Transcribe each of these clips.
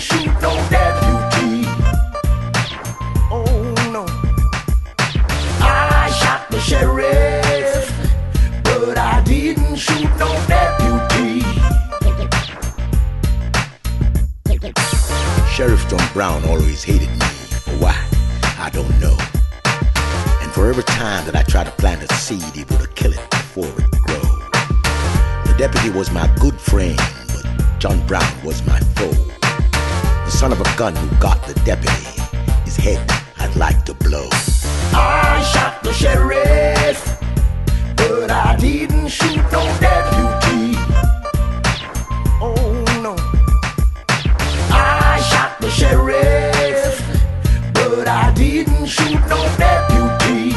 shoot no deputy. Oh no. I shot the sheriff, but I didn't shoot no deputy. Sheriff John Brown always hated me. Why? I don't know. And for every time that I tried to plant a seed, he would kill it before it grow. The deputy was my good friend, but John Brown was my foe. The son of a gun who got the deputy, his head I'd like to blow. I shot the sheriff, but I didn't shoot no deputy. Oh no. I shot the sheriff, but I didn't shoot no deputy.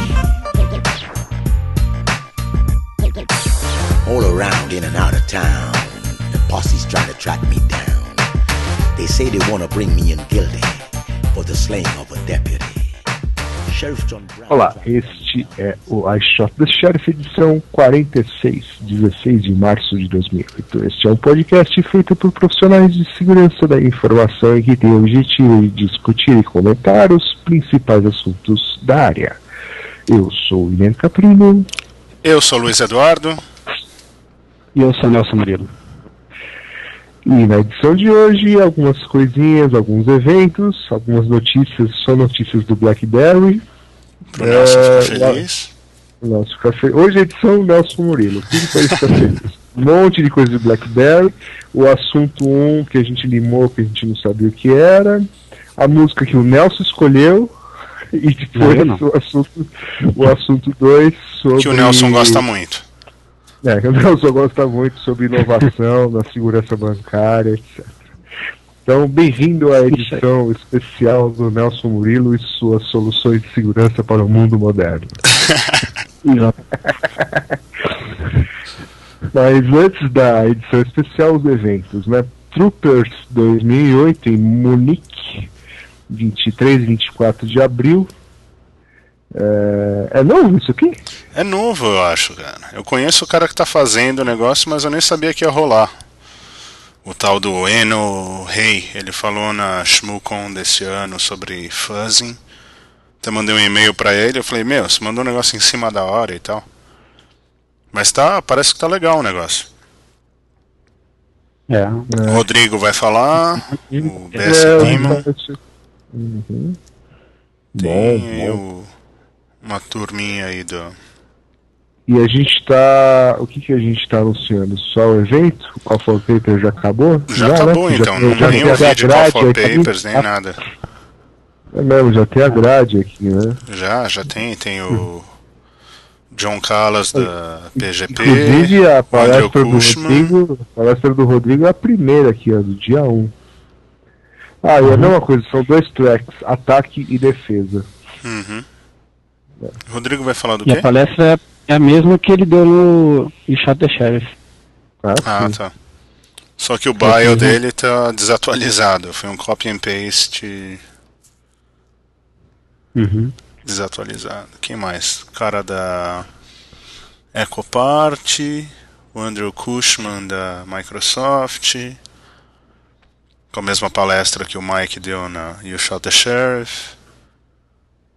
All around, in and out of town, the posse's trying to track me down. They say they want to bring me in guilty for the slaying of a deputy. Sheriff John Brown. Olá, este é o I Shot the Sheriff, edição 46, 16 de março de 2008. Este é um podcast feito por profissionais de segurança da informação e que tem o objetivo de discutir e comentar os principais assuntos da área. Eu sou o William Caprino Eu sou Luiz Eduardo. E eu sou Nelson Murilo. E na edição de hoje algumas coisinhas, alguns eventos, algumas notícias, só notícias do BlackBerry. Pro Nelson É, ficar feliz. Fe- Hoje é edição Nelson Murilo. Tudo pra ele ficar feliz. Um monte de coisa de Blackberry. O assunto 1 um, que a gente limou, que a gente não sabia o que era. A música que o Nelson escolheu. E depois Não, não. o assunto o assunto 2 sobre. Que o Nelson gosta muito. É, o Nelson gosta muito sobre inovação na segurança bancária, etc. Então, bem-vindo à edição especial do Nelson Murilo e suas soluções de segurança para o mundo moderno. Mas antes da edição especial, os eventos, né? Troopers 2008 em Munique, 23 e 24 de abril. É, é novo isso aqui? É novo, eu acho, cara. Eu conheço o cara que tá fazendo o negócio, mas eu nem sabia que ia rolar. O tal do Eno Rei, ele falou na ShmooCon desse ano sobre fuzzing. Até mandei um e-mail pra ele, eu falei, meu, você mandou um negócio em cima da hora e tal. Mas tá, parece que tá legal o negócio. É. O Rodrigo vai falar, o BS É, Demon, Uhum. tem Bom, bom. o- uma turminha aí do. E a gente tá. O que, que a gente tá anunciando? Só o evento? O Call for Paper já acabou? Já, né? acabou Já então, tem- não já nem tem o vídeo Call for aqui. Papers, nem nada. É mesmo, já tem a grade aqui, né? Já, já tem, tem o John Callas da PGP, Inclusive a palestra do. Rodrigo. A palestra do Rodrigo é a primeira aqui, ó, do dia 1. Ah, Uhum. e a mesma coisa, são dois tracks, ataque e defesa. Uhum. Rodrigo vai falar do E a quê? palestra é a mesma que ele deu no e Shot the Sheriff. Ah, Ah, tá. Só que o bio dele tá desatualizado. Foi um copy and paste Uhum. desatualizado. Quem mais? Cara da EcoPart, o Andrew Cushman da Microsoft. Com a mesma palestra que o Mike deu na You Shot the Sheriff.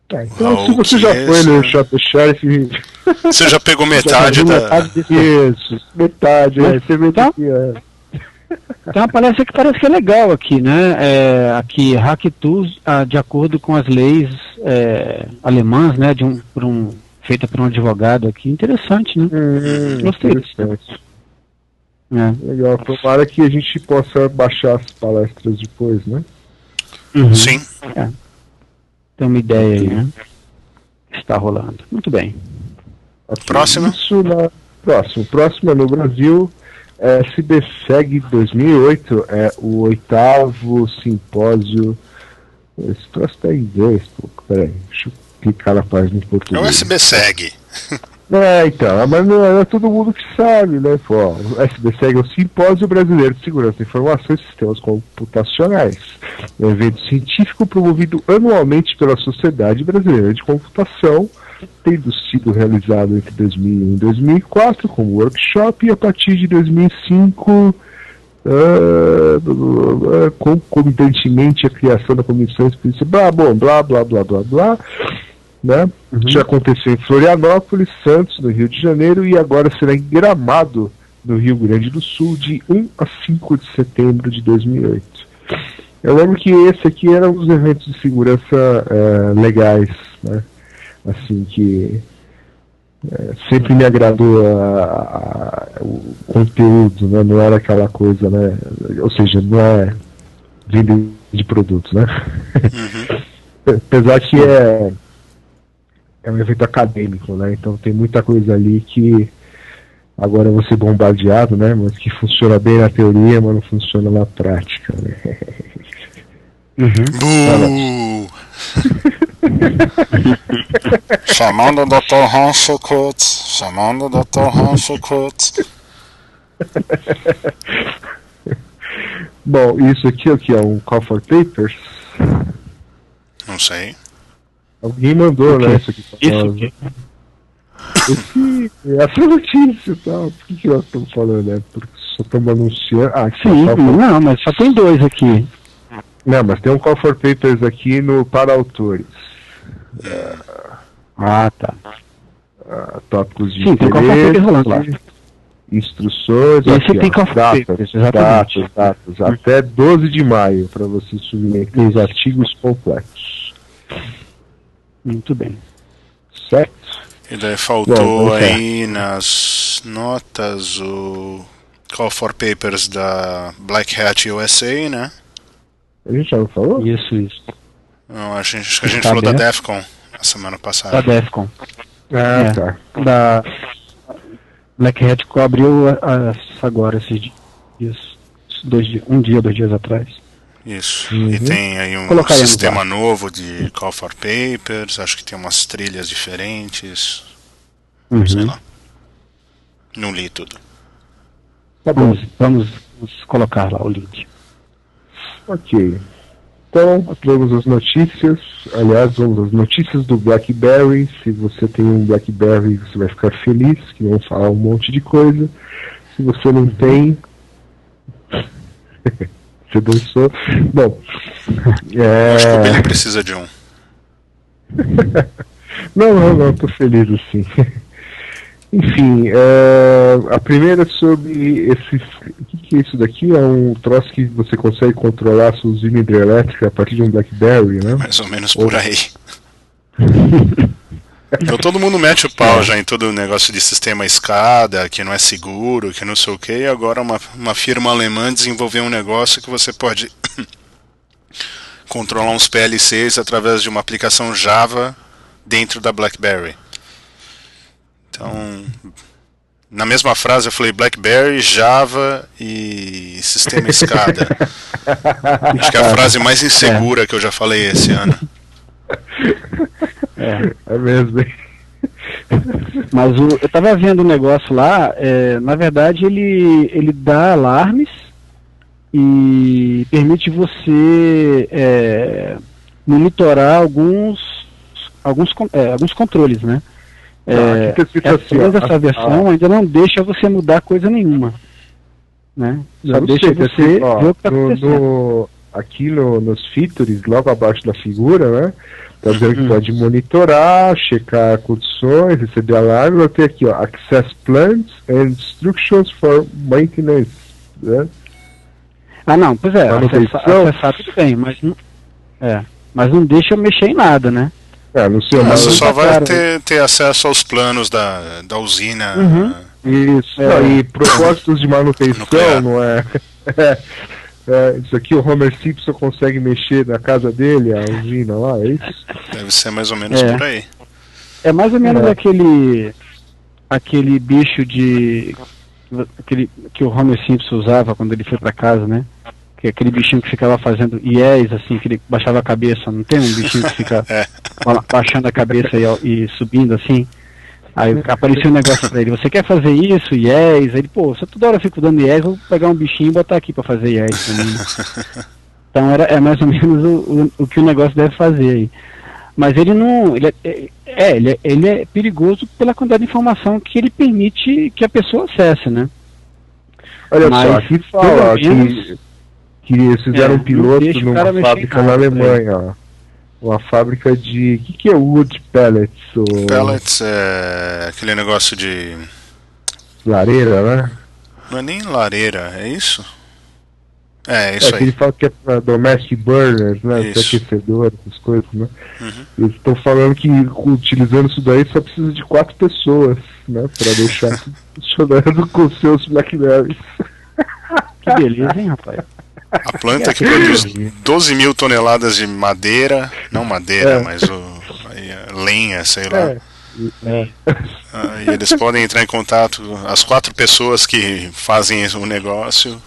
Tá, então, Raul se você já foi no the Sheriff, Você já pegou metade já da. metade desse- Isso, metade, é, você vê Tá. é. Tem uma palestra que parece que é legal aqui, né? É, aqui, Hack Tools, ah, de acordo com as leis é, alemãs, né? De um, por um, feita por um advogado aqui. Interessante, né? Hum, Gostei disso. interessante. É. Legal, tomara que a gente possa baixar as palestras depois, né? Uhum. Sim. Tem uma ideia aí, né? Está rolando. Muito bem. Ok, Próximo. Isso na... Próximo. Próximo é no Brasil. É, SBSEG 2008 é o oitavo simpósio. Esse troço tá em inglês, pô. Peraí, deixa eu clicar na página em É o português. SBSEG. É, então, mas não é todo mundo que sabe, né? Pô, o SBSEG é o Simpósio Brasileiro de Segurança da Informação e Sistemas Computacionais. É um evento científico promovido anualmente pela Sociedade Brasileira de Computação, tendo sido realizado entre 2001 e 2004 como workshop e a partir de 2005 uh, concomitantemente a criação da comissão específica, blá, blá, blá, blá, blá, blá, blá, né? Uhum. Já aconteceu em Florianópolis, Santos, no Rio de Janeiro, e agora será em Gramado, no Rio Grande do Sul, de 1 a 5 de setembro de 2008. Eu lembro que esse aqui era um dos eventos de segurança uh, legais, né? Assim, que é, sempre me agradou a, a, o conteúdo, né? não era aquela coisa, né? Ou seja, não é venda de produtos, né? Uhum. Apesar que é, é um evento acadêmico, né? Então tem muita coisa ali que agora eu vou ser bombardeado, né? Mas que funciona bem na teoria, mas não funciona na prática, né? Uhum. chamando o Dr. Rancho Kutz, chamando o Dr. Rancho Kutz. Bom, isso aqui, aqui é um Call for Papers. Não sei. Alguém mandou, né? Isso aqui. Isso aqui. Esse, essa notícia e tal. Por que, que nós estamos falando, né? Porque só estamos anunciando. Ah, sim, não, mas só tem dois aqui. Não, mas tem um Call for Papers aqui no para autores. Ah, tá. Uh, tópicos de Sim, tem Call for Papers rolando lá. Instruções. Esse aqui, tem Call for Papers, exatamente. Datas, datas, até 12 de maio, para você submeter os artigos completos. Muito bem. Certo? E daí faltou Bom, aí nas notas o Call for Papers da Black Hat USA, né? A gente já não falou? Isso, isso. Não, a gente, acho que a gente tá falou bem. da Defcon a semana passada. Da Defcon. Ah, é, tá. Da Black Hat abriu agora esses dias. Dois, um dia, dois dias atrás. Isso. Uhum. E tem aí um sistema novo de Call for Papers, acho que tem umas trilhas diferentes. Uhum. Sei lá. Não li tudo. Tá bom, vamos, vamos colocar lá o link. Ok. Então, vamos às notícias. Aliás, vamos às notícias do BlackBerry. Se você tem um BlackBerry, você vai ficar feliz, que vão falar um monte de coisa. Se você não tem, você dançou. Bom, é... acho que o Billy precisa de um. não, não, não, tô feliz assim. Enfim, é, a primeira é sobre esses. O que, que, é isso daqui? É um troço que você consegue controlar a sua usina hidrelétrica a partir de um Blackberry, né? Mais ou menos por aí. então todo mundo mete o pau já em todo o negócio de sistema escada, que não é seguro, que não sei o que, e agora uma, uma firma alemã desenvolveu um negócio que você pode controlar uns PLCs através de uma aplicação Java dentro da BlackBerry. Então, na mesma frase eu falei BlackBerry, Java e sistema escada. Acho que é a frase mais insegura é. que eu já falei esse ano. É, é mesmo. Mas o, eu estava vendo um negócio lá, é, na verdade ele, ele dá alarmes e permite você é, monitorar alguns, alguns, é, alguns controles, né? É, essa, assim, essa versão ainda não deixa você mudar coisa nenhuma. Né? Só deixa você ó, ver o que tá no, no, Aqui no, nos features, logo abaixo da figura, né? Tá dizendo que uhum. pode monitorar, checar condições, receber alarme. Eu tenho aqui, ó, Access Plans and Instructions for Maintenance. Né? Ah, não, pois é, acessar, acessar tudo bem, mas não, é, mas não deixa eu mexer em nada, né? É, no seu Mas você só vai ter, ter acesso aos planos da, da usina. Uhum. Isso, é. não, e propósitos de manutenção, não é? é? Isso aqui o Homer Simpson consegue mexer na casa dele, a usina lá, é isso? Deve ser mais ou menos é. por aí. É mais ou menos é. aquele aquele bicho de aquele que o Homer Simpson usava quando ele foi para casa, né? que é aquele bichinho que ficava fazendo yes, assim, que ele baixava a cabeça, não tem um bichinho que fica é. baixando a cabeça e, e, subindo assim? Aí apareceu um negócio pra ele, você quer fazer isso, yes? Aí ele, pô, se toda hora eu fico dando yes, vou pegar um bichinho e botar aqui pra fazer yes também. então era, é mais ou menos o, o, o, que o negócio deve fazer aí. Mas ele não. Ele é, é, ele é, ele é perigoso pela quantidade de informação que ele permite que a pessoa acesse, né? Olha Mas, só, aqui fala menos- que, que eles fizeram É, um piloto numa fábrica na casa, Alemanha, ó. Uma fábrica de. O que, que é wood pellets? Ou Pellets é aquele negócio de. lareira, né? Não é nem lareira, é isso? É, É isso que ele aí. fala que é pra domestic burners, né? Isso. Aquecedor, essas coisas, né? Uhum. Eles estão falando que utilizando isso daí só precisa de quatro pessoas, né? Pra deixar funcionando com seus Blackberries. Que beleza, hein, rapaz? A planta que produz 12 mil toneladas de madeira, não madeira, É. mas o, é, lenha, sei lá. É. É. Ah, e eles podem entrar em contato, as quatro pessoas que fazem o negócio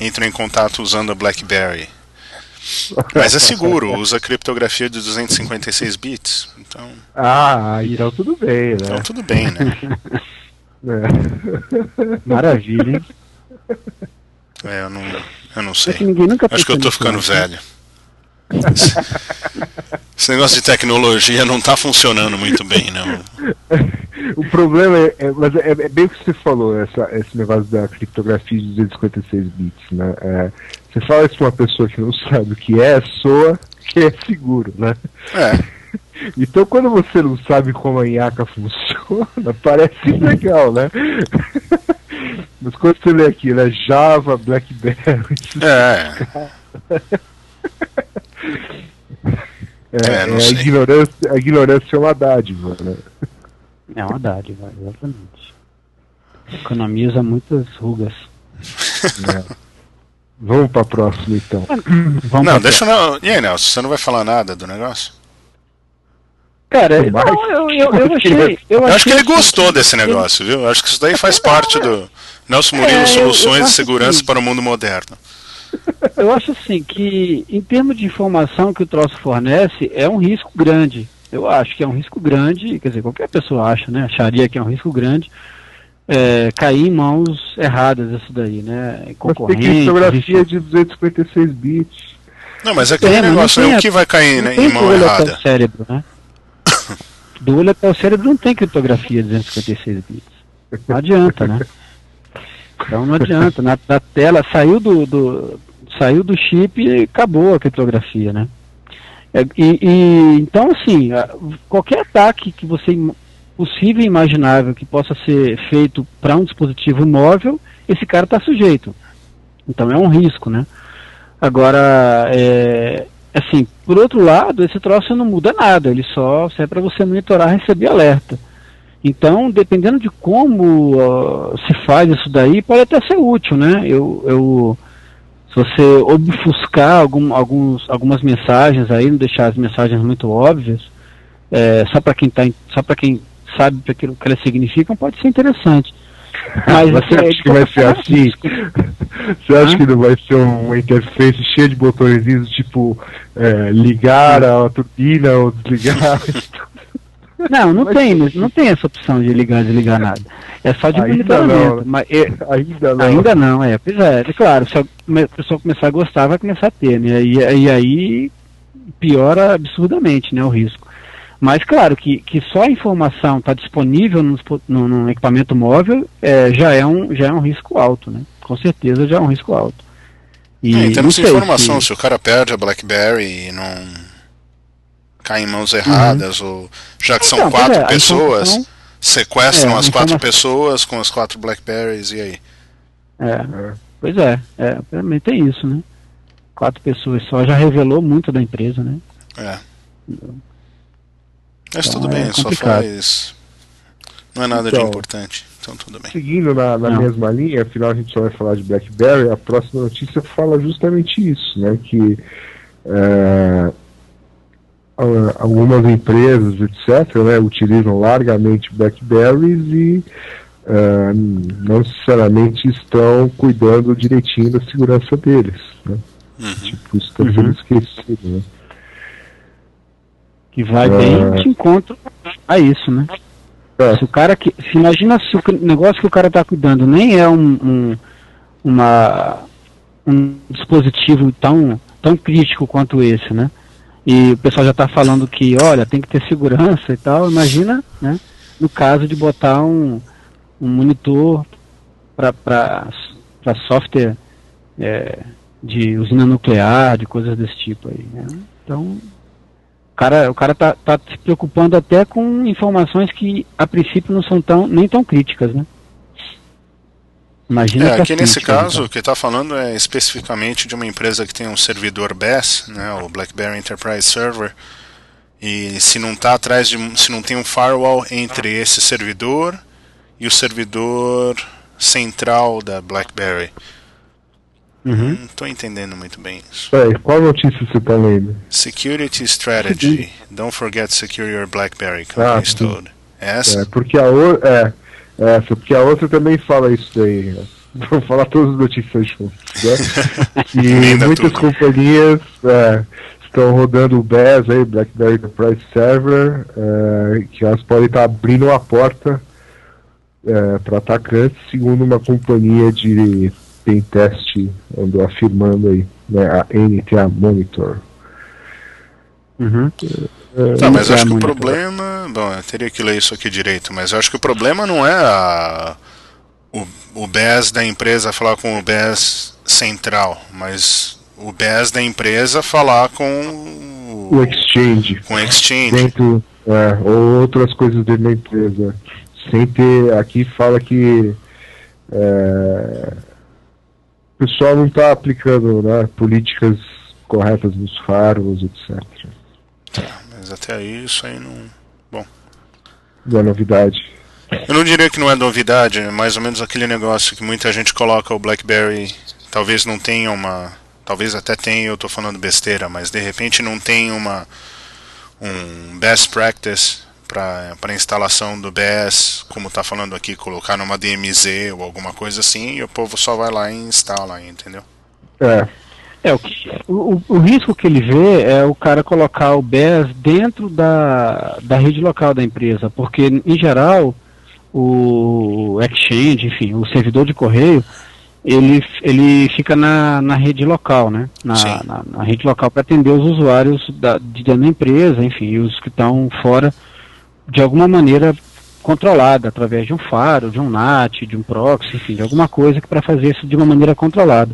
entram em contato usando a BlackBerry. Mas é seguro, usa criptografia de 256 bits. Então, Ah, então tudo bem, né? então tudo bem, né? É. Maravilha, hein? É, eu não, eu não sei. Acho que eu tô ficando nisso, né? velho. Esse negócio de tecnologia não tá funcionando muito bem, não. O problema é, é- mas é, é bem o que você falou, essa, esse negócio da criptografia de 256 bits, né? É, você fala isso pra uma pessoa que não sabe o que é, soa que é seguro, né? É, Então quando você não sabe como a IACA funciona, parece legal, né? Mas quando você lê aqui, né? Java, BlackBerry, é. é, É, não é a, sei. ignorância, a ignorância é uma dádiva, né? É uma dádiva, exatamente. Economiza muitas rugas. É. Vamos pra próxima então. Vamos Não, deixa eu. E aí, Nelson, você não vai falar nada do negócio? Cara, Tem não, eu, eu, eu achei. Eu, Eu acho que ele achei gostou desse negócio, viu? Eu acho que isso daí faz parte do Nelson Murilo É, Soluções de Segurança que- para o Mundo Moderno. Eu acho assim que, em termos de informação que o troço fornece, é um risco grande. Eu acho que é um risco grande, quer dizer, qualquer pessoa acha, né? Acharia que é um risco grande é, cair em mãos erradas isso daí, né? Mas tem Concorrente. criptografia de 256 bits. Não, mas aquele É, mas não negócio tem o a- que vai cair né, tem em mão errada? o cérebro, né? Do olho até o cérebro não tem criptografia de 256 bits. Não adianta, né? Então não adianta. Na, na tela saiu do, do- saiu do chip e acabou a criptografia, né? É, e, e- então assim, qualquer ataque que você possível e imaginável que possa ser feito para um dispositivo móvel, esse cara está sujeito. Então é um risco, né? Agora, é, assim, por outro lado, esse troço não muda nada, ele só serve para você monitorar e receber alerta. Então, dependendo de como ah, se faz isso daí, pode até ser útil, né? Eu, eu, se você obfuscar algum, alguns, algumas mensagens aí, não deixar as mensagens muito óbvias, é, só para quem, tá, só para quem sabe o que elas significam, pode ser interessante. Mas Você assim, acha que vai ser assim? Você acha Hã? que não vai ser uma interface cheia de botõezinhos, tipo é, ligar a turbina ou desligar? Não, não Mas- tem, não tem essa opção de ligar e desligar nada. É só de Ainda monitoramento. não. Mas, é, Ainda não. ainda não, é. Pois é, é claro, se a pessoa começar a gostar, vai começar a ter, né? E, e aí piora absurdamente né, o risco. Mas claro que, que só a informação está disponível no, dispo- no- no equipamento móvel é, já, é um, já é um risco alto, né? Com certeza já é um risco alto. E É, em termos de informação, se- se o cara perde a BlackBerry e não cai em mãos erradas, ou já que são Então, pois quatro é, pessoas, informação- sequestram É, as quatro informação- pessoas com as quatro Blackberries, e aí? É, pois é, é, também tem isso, né? Quatro pessoas só já revelou muito da empresa, né? É. Mas Então, tudo é bem, só complicado. faz. Não é nada de Então. importante, então tudo bem. Seguindo na, na mesma linha, afinal a gente só vai falar de BlackBerry, a próxima notícia fala justamente isso, né? Que é, algumas empresas, etc., né, utilizam largamente BlackBerries e é, não necessariamente estão cuidando direitinho da segurança deles. Né? Uhum. Tipo, isso está sendo Uhum. esquecido. Né? Que vai É. bem de encontro a isso, né? É, Se o cara que. Se imagina se o negócio que o cara está cuidando nem é um, um, uma, um dispositivo tão, tão crítico quanto esse, né? E o pessoal já está falando que, olha, tem que ter segurança e tal. Imagina, né? No caso de botar um, um monitor para software é, de usina nuclear, de coisas desse tipo aí. Né? Então, cara, o cara tá, tá se preocupando até com informações que a princípio não são tão, nem tão críticas, né? Imagina é, aqui nesse caso, então. o que está falando é especificamente de uma empresa que tem um servidor BES, né, o BlackBerry Enterprise Server, e se não tá atrás de, se não tem um firewall entre esse servidor e o servidor central da BlackBerry. Uhum. Não estou entendendo muito bem isso. É, qual notícia você está lendo? Security Strategy. Don't forget to secure your BlackBerry, company ah, told. É essa? É, porque a, o, é, essa, porque a outra também fala isso daí. Né? Vou falar todas as notícias juntas. Né? e muitas tudo. companhias é, estão rodando o BES aí, BlackBerry Enterprise Server, é, que elas podem estar abrindo a porta é, para atacantes, segundo uma companhia de tem teste andou afirmando aí, né, a NTA Monitor. Uhum. É, tá, mas acho que o problema. Bom, eu teria que ler isso aqui direito, mas eu acho que o problema não é a, o, o BES da empresa falar com o BES central, mas o BES da empresa falar com o, o Exchange. Com o Exchange. Dentro, é, ou outras coisas dentro da empresa. Sem ter. Aqui fala que. É, o pessoal não está aplicando né, políticas corretas nos faros, etc. Tá, mas até aí isso aí não. Bom. Não é novidade. Eu não diria que não é novidade, é mais ou menos aquele negócio que muita gente coloca o BlackBerry, talvez não tenha uma, talvez até tenha, eu estou falando besteira, mas de repente não tem uma um best practice para instalação do BS, como está falando aqui, colocar numa DMZ ou alguma coisa assim, e o povo só vai lá e instala, entendeu? É. É, o, o, o, risco que ele vê é o cara colocar o BES dentro da, da rede local da empresa, porque, em geral, o Exchange, enfim, o servidor de correio, ele, ele fica na, na rede local, né? Na, na, na rede local para atender os usuários da, de dentro da empresa, enfim, os que estão fora de alguma maneira controlada, através de um faro, de um NAT, de um proxy, enfim, de alguma coisa para fazer isso de uma maneira controlada.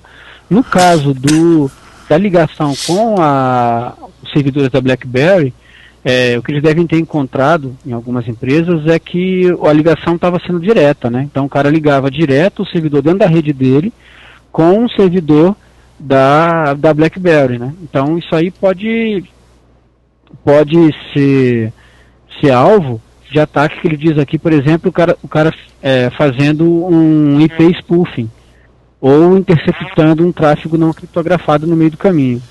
No caso do, da ligação com a, os servidores da BlackBerry, é, o que eles devem ter encontrado em algumas empresas é que a ligação estava sendo direta, né? Então o cara ligava direto o servidor dentro da rede dele com o servidor da, da BlackBerry, né? Então isso aí pode pode ser ser alvo de ataque que ele diz aqui, por exemplo, o cara, o cara é, fazendo um IP spoofing ou interceptando um tráfego não criptografado no meio do caminho.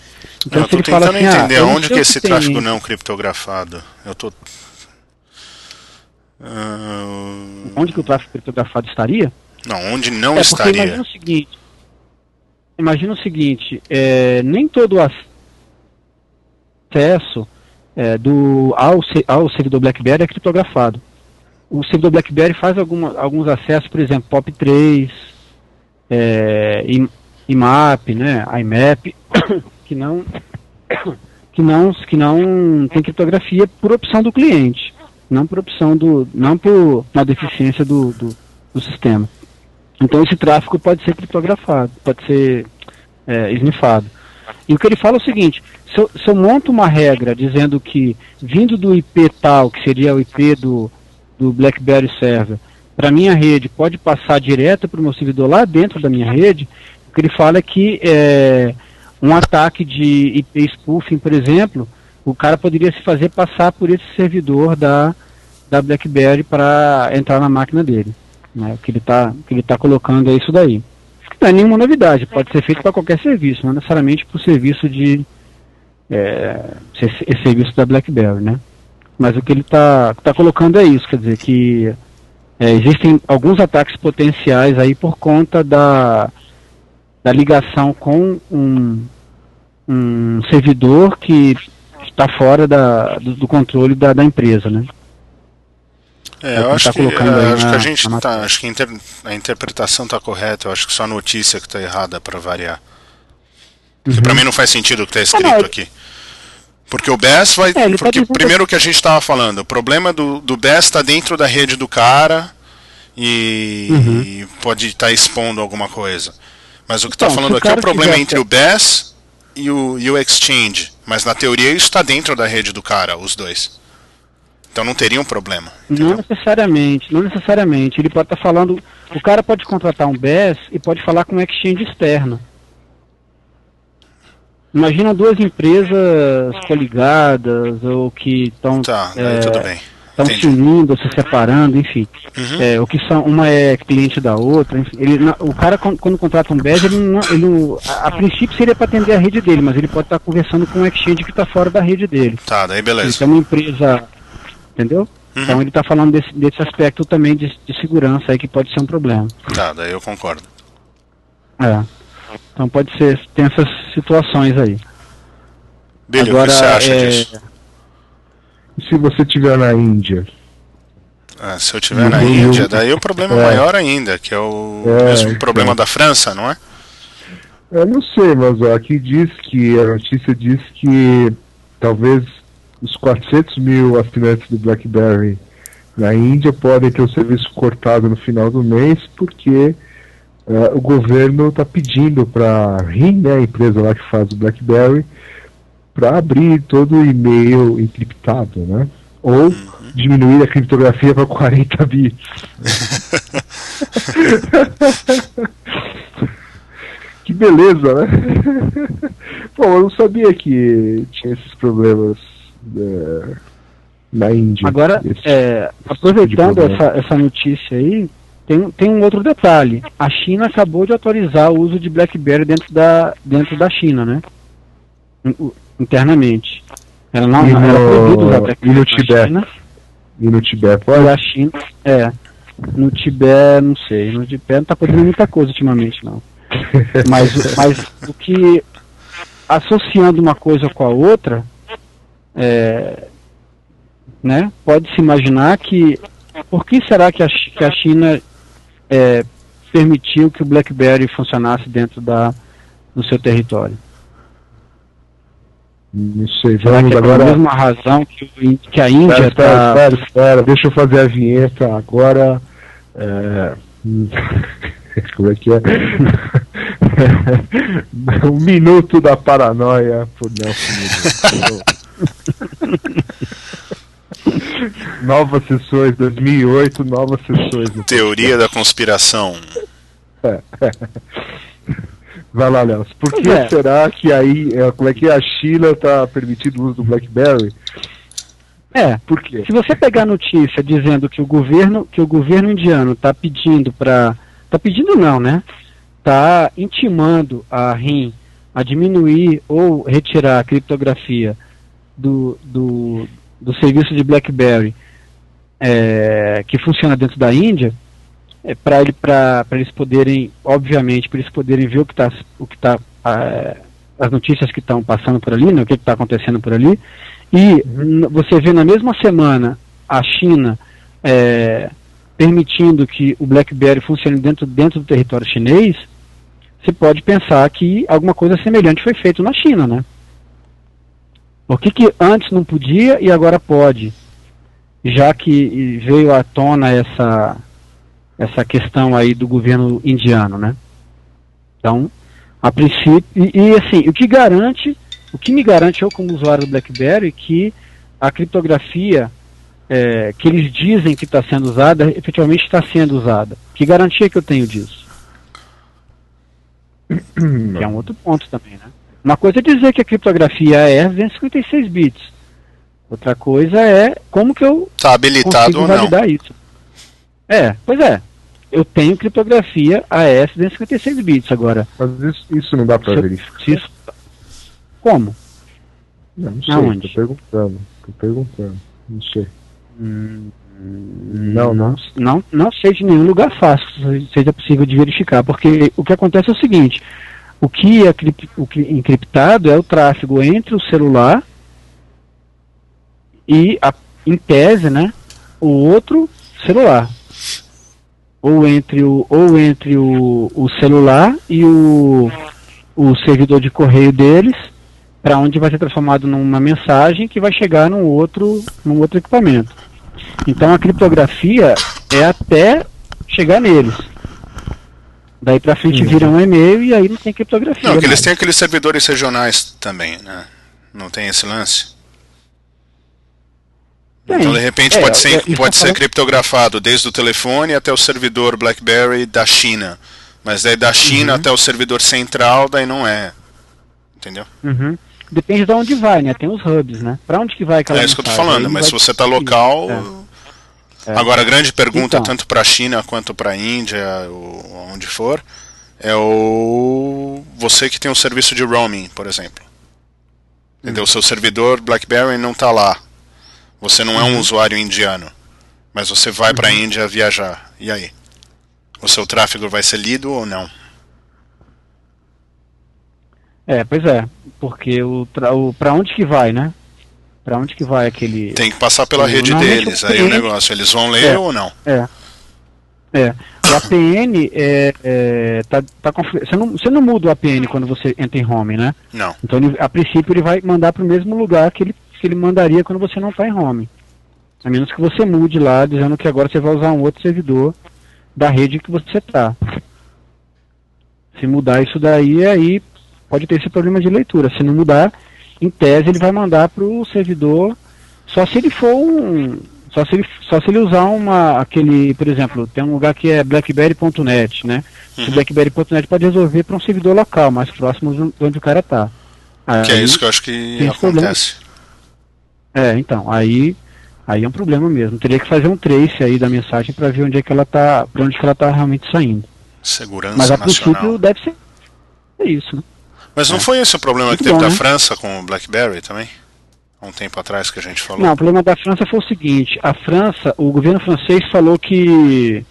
Então, eu se ele fala assim, ah, entender ah, onde que esse tráfego não criptografado. Eu tô uh... Onde que o tráfego criptografado estaria? Não, onde não é, estaria. Imagina o seguinte, imagina o seguinte, é, nem todo acesso é, do, ao, ao servidor BlackBerry é criptografado. O servidor BlackBerry faz alguma, alguns acessos, por exemplo, POP3, é, IMAP, né, IMAP, que não, que não, que não tem criptografia por opção do cliente, não por opção do, não por uma deficiência do, do, do sistema. Então esse tráfego pode ser criptografado, pode ser é, esnifado. E o que ele fala é o seguinte: se eu, se eu monto uma regra dizendo que vindo do IP tal, que seria o IP do, do BlackBerry Server, para minha rede pode passar direto para o meu servidor lá dentro da minha rede, o que ele fala é que é, um ataque de IP spoofing, por exemplo, o cara poderia se fazer passar por esse servidor da, da BlackBerry para entrar na máquina dele. Né? O que ele está tá colocando é isso daí. Não é nenhuma novidade, pode ser feito para qualquer serviço, não necessariamente para o serviço de, é, esse serviço da BlackBerry, né? Mas o que ele está tá colocando é isso, quer dizer que é, existem alguns ataques potenciais aí por conta da, da ligação com um, um servidor que está fora da, do, do controle da, da, empresa, né? É, eu acho, tá que, é, acho na, que a gente tá, acho que inter, a interpretação está correta, eu acho que só a notícia que está errada para variar. Uhum. Para mim não faz sentido o que está escrito é, aqui. Porque o BES vai. É, porque tá primeiro que a gente estava falando, o problema do, do BES está dentro da rede do cara e, Uhum. e pode estar expondo alguma coisa. Mas o que está Então, falando o aqui é o problema entre o BES e o, e o Exchange. Mas na teoria isso está dentro da rede do cara, os dois. Então não teria um problema. Não necessariamente, não necessariamente. Ele pode estar falando. O cara pode contratar um BES e pode falar com um exchange externo. Imagina duas empresas coligadas ou que estão Tá, é, tudo bem. estão se unindo ou se separando, enfim. Uhum. É, o que são, uma é cliente da outra, enfim. Ele, o cara quando, quando contrata um BES, ele não, ele não- a, a princípio seria para atender a rede dele, mas ele pode estar conversando com um exchange que está fora da rede dele. Tá, daí Ele beleza. tem uma empresa, entendeu? Uhum. Então ele está falando desse, desse aspecto também de, de segurança aí que pode ser um problema. Tá, daí eu concordo. É. Então pode ser, tem essas situações aí. Billy, o Agora, que você acha é, disso? E se você estiver na Índia? Ah, se eu estiver na Uhum. Índia, daí o problema é É. maior ainda, que é o É, mesmo então. problema da França, não é? Eu não sei, mas ó, aqui diz que a notícia diz que talvez os 400 mil assinantes do BlackBerry na Índia podem ter o serviço cortado no final do mês porque eh, o governo está pedindo para a RIM, né, a empresa lá que faz o BlackBerry, para abrir todo o e-mail encriptado, né? Ou diminuir a criptografia para 40 bits. Que beleza, né? Pô, eu não sabia que tinha esses problemas é, na Índia. Agora, é, aproveitando problema. essa, essa notícia aí, tem, tem um outro detalhe. A China acabou de autorizar o uso de BlackBerry dentro da, dentro da China, né? In- Internamente. Ela não, E no- usar e no Tibete? China. E no Tibete, E pode? a China, é. No Tibete, não sei. No Tibete não tá podendo muita coisa ultimamente, não. Mas, mas o que associando uma coisa com a outra, é, né, pode se imaginar que por que será que a, que a China é, permitiu que o BlackBerry funcionasse dentro da do seu território? Não sei, Será vamos que é agora. mesma razão que, que a Espera, Índia espera, está espera, espera, deixa eu fazer a vinheta agora. é, Como é que é? um minuto da paranoia por Nelson. Novas sessões, 2008, novas sessões. Teoria da conspiração. Vai lá, Léo. Por que é. será que aí, é, como é que a China está permitindo o uso do BlackBerry? é Por quê? Se você pegar a notícia dizendo que o governo, que o governo indiano está pedindo para, está pedindo não, né? Está intimando a RIM a diminuir ou retirar a criptografia do, do, do serviço de BlackBerry é, que funciona dentro da Índia, é, para ele, eles poderem, obviamente, para eles poderem ver o que está, o que tá, as notícias que estão passando por ali, né, o que está acontecendo por ali, e você vê na mesma semana a China é, permitindo que o BlackBerry funcione dentro, dentro do território chinês, você pode pensar que alguma coisa semelhante foi feita na China, né? Por que, que antes não podia e agora pode? Já que veio à tona essa, essa questão aí do governo indiano, né? Então, a princípio, e, e, assim, o que garante, o que me garante eu como usuário do BlackBerry que a criptografia é, que eles dizem que está sendo usada, efetivamente está sendo usada. Que garantia que eu tenho disso? Que é um outro ponto também, né? Uma coisa é dizer que a criptografia é 256 bits. Outra coisa é como que eu Tá habilitado consigo ou não? validar isso. É, pois é. Eu tenho criptografia AES 256 bits agora. Mas isso, isso não dá para verificar. isso- Como? Não, não sei, Aonde? tô perguntando. Tô perguntando. Não sei. Não, não, não, não sei de nenhum lugar fácil que seja possível de verificar, porque o que acontece é o seguinte: o que é o que encriptado é o tráfego entre o celular e, a, em tese, né, o outro celular, ou entre o ou entre o, o celular e o, o servidor de correio deles, para onde vai ser transformado numa mensagem que vai chegar num outro num outro equipamento. Então a criptografia é até chegar neles. Daí pra frente vira um e-mail e aí não tem criptografia. Não, eles têm aqueles servidores regionais também, né? Não tem esse lance? Tem. Então, de repente, É, pode ser, é, pode tá ser falando- criptografado desde o telefone até o servidor BlackBerry da China. Mas daí da China Uhum. até o servidor central, daí não é. Entendeu? Uhum. Depende de onde vai, né? Tem os hubs, né? Pra onde que vai aquela É isso que eu tô falando, Aí mas se você tá local. É. Agora, a grande pergunta, Então. tanto para a China quanto para a Índia, ou onde for, é o. Você que tem um serviço de roaming, por exemplo. Entendeu? O seu servidor BlackBerry não tá lá. Você não é Uhum. um usuário indiano. Mas você vai para a Índia viajar. E aí? O seu tráfego vai ser lido ou não? É, pois é. Porque o, pra onde que vai, né? Pra onde que vai aquele. Tem que passar pela rede deles. o Aí o negócio, eles vão ler É. ou não? É. É. O APN é, é, tá, tá você, não, você não muda o APN quando você entra em home, né? Não. Então, ele, a princípio, ele vai mandar para o mesmo lugar que ele, que ele mandaria quando você não está em home. A menos que você mude lá, dizendo que agora você vai usar um outro servidor da rede que você está. Se mudar isso daí, aí pode ter esse problema de leitura. Se não mudar, em tese, ele vai mandar para o servidor, só se ele for um. Só se ele, só se ele usar uma, aquele, por exemplo, tem um lugar que é blackberry.net, né? Uhum. O blackberry.net pode resolver para um servidor local, mais próximo de onde o cara está. Que é isso que eu acho que acontece. É, então, aí, aí é um problema mesmo. Teria que fazer um trace aí da mensagem para ver onde é que ela tá, para onde que ela tá realmente saindo. Segurança Mas a nacional. princípio deve ser é isso, né? Mas não É. foi esse o problema que Muito teve bom, da né? França com o BlackBerry também? Há um tempo atrás que a gente falou. Não, o problema da França foi o seguinte, a França, o governo francês falou que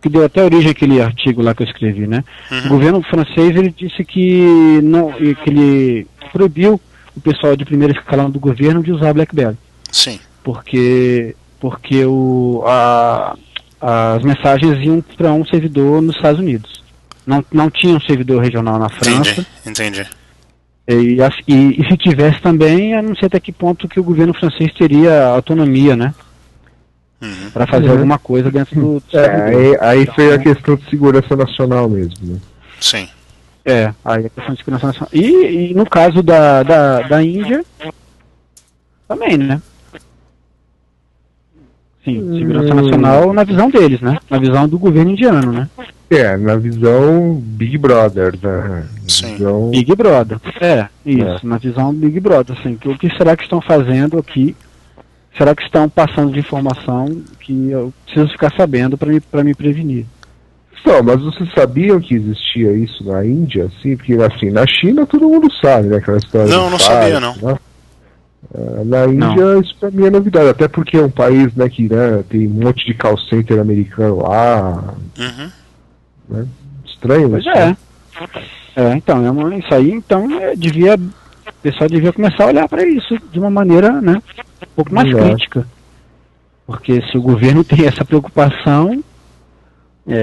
que deu até origem àquele artigo lá que eu escrevi, né? Uhum. O governo francês ele disse que não que ele proibiu o pessoal de primeiro escalão do governo de usar BlackBerry. Sim. porque porque o, a, as mensagens iam para um servidor nos Estados Unidos. Não, não tinha um servidor regional na França. Entendi. Entendi. E, e- e se tivesse também, eu não sei até que ponto que o governo francês teria autonomia, né? Uhum. Para fazer Uhum. alguma coisa dentro do, do É, aí, aí Então, foi a questão de segurança nacional mesmo. Né? Sim. É, aí a questão de segurança nacional. E, e no caso da, da, da Índia, também, né? Sim, segurança Hum. nacional na visão deles, né? Na visão do governo indiano, né? É, na visão Big Brother, né? Na Sim. Visão... Big Brother. É, isso, É. na visão Big Brother, assim, que, o que será que estão fazendo aqui? Será que estão passando de informação que eu preciso ficar sabendo para me, pra me prevenir? Não, mas vocês sabiam que existia isso na Índia, assim? Porque assim, na China todo mundo sabe, né? Aquela história Não, não sabia, não. né? É, Na Índia isso pra mim é novidade, até porque é um país né, que né, tem um monte de call center americano lá. Uhum. Estranho Pois isso. é. né? É, então, é uma- isso aí, então, é, devia, o pessoal devia começar a olhar para isso de uma maneira, né, um pouco mais Exato. crítica. Porque se o governo tem essa preocupação, é,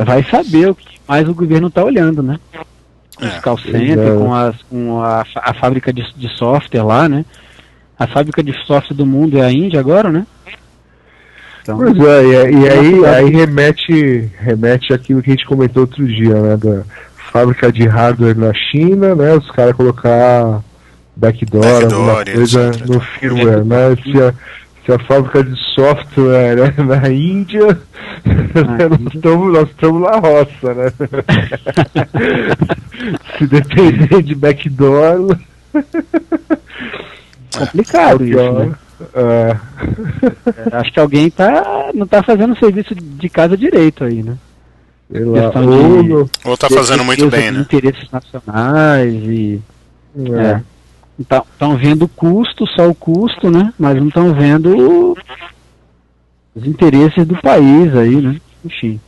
É. vai saber o que mais o governo está olhando, né? Os É. call center, É. com, as, com a, a fábrica de, de software lá, né? A fábrica de software do mundo é a Índia agora, né? Então, Pois é, e, e aí, aí remete, remete àquilo que a gente comentou outro dia, né? Da fábrica de hardware na China, né? Os caras colocar backdoor, Backdoor alguma coisa etc. no firmware, né? Se a, se a fábrica de software né, na Índia, nós estamos nós estamos na roça, né? Se depender de backdoor, complicado isso, né? é, É, Acho que alguém tá, não tá fazendo o serviço de casa direito aí, né? sei lá, ou de- Ou tá fazendo muito bem, né? interesses nacionais e é. estão vendo o custo, só o custo, né? Mas não estão vendo os interesses do país aí, né? Enfim,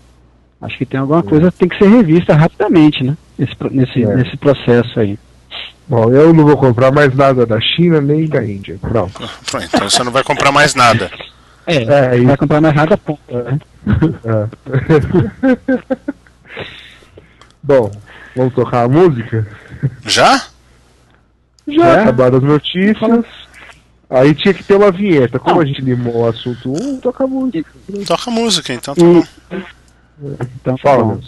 acho que tem alguma coisa que tem que ser revista rapidamente, né? Nesse, pro- nesse, É. nesse processo aí. Bom, eu não vou comprar mais nada da China nem da Índia. Pronto. Pô, Então você não vai comprar mais nada. É, É, não isso. vai comprar mais nada, ponto, né? É. Bom, vamos tocar a música? Já? Já É. acabaram as notícias. Aí tinha que ter uma vinheta. Como a gente limou o assunto 1, toca a música. Toca música, então tá bom. Então, Fala, bom.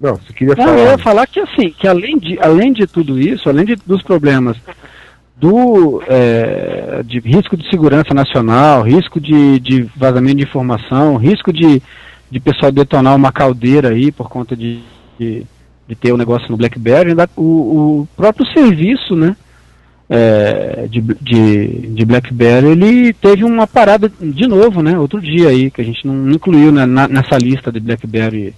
Não, você queria Não, falar. eu ia falar que assim, que além de, além de tudo isso, além de, dos problemas do é, de risco de segurança nacional, risco de, de vazamento de informação, risco de, de pessoal detonar uma caldeira aí por conta de, de, de ter o um negócio no BlackBerry, ainda o, o próprio serviço, né? é, de, de, de BlackBerry, ele teve uma parada de novo, né? Outro dia aí, que a gente não incluiu na, nessa lista de BlackBerry.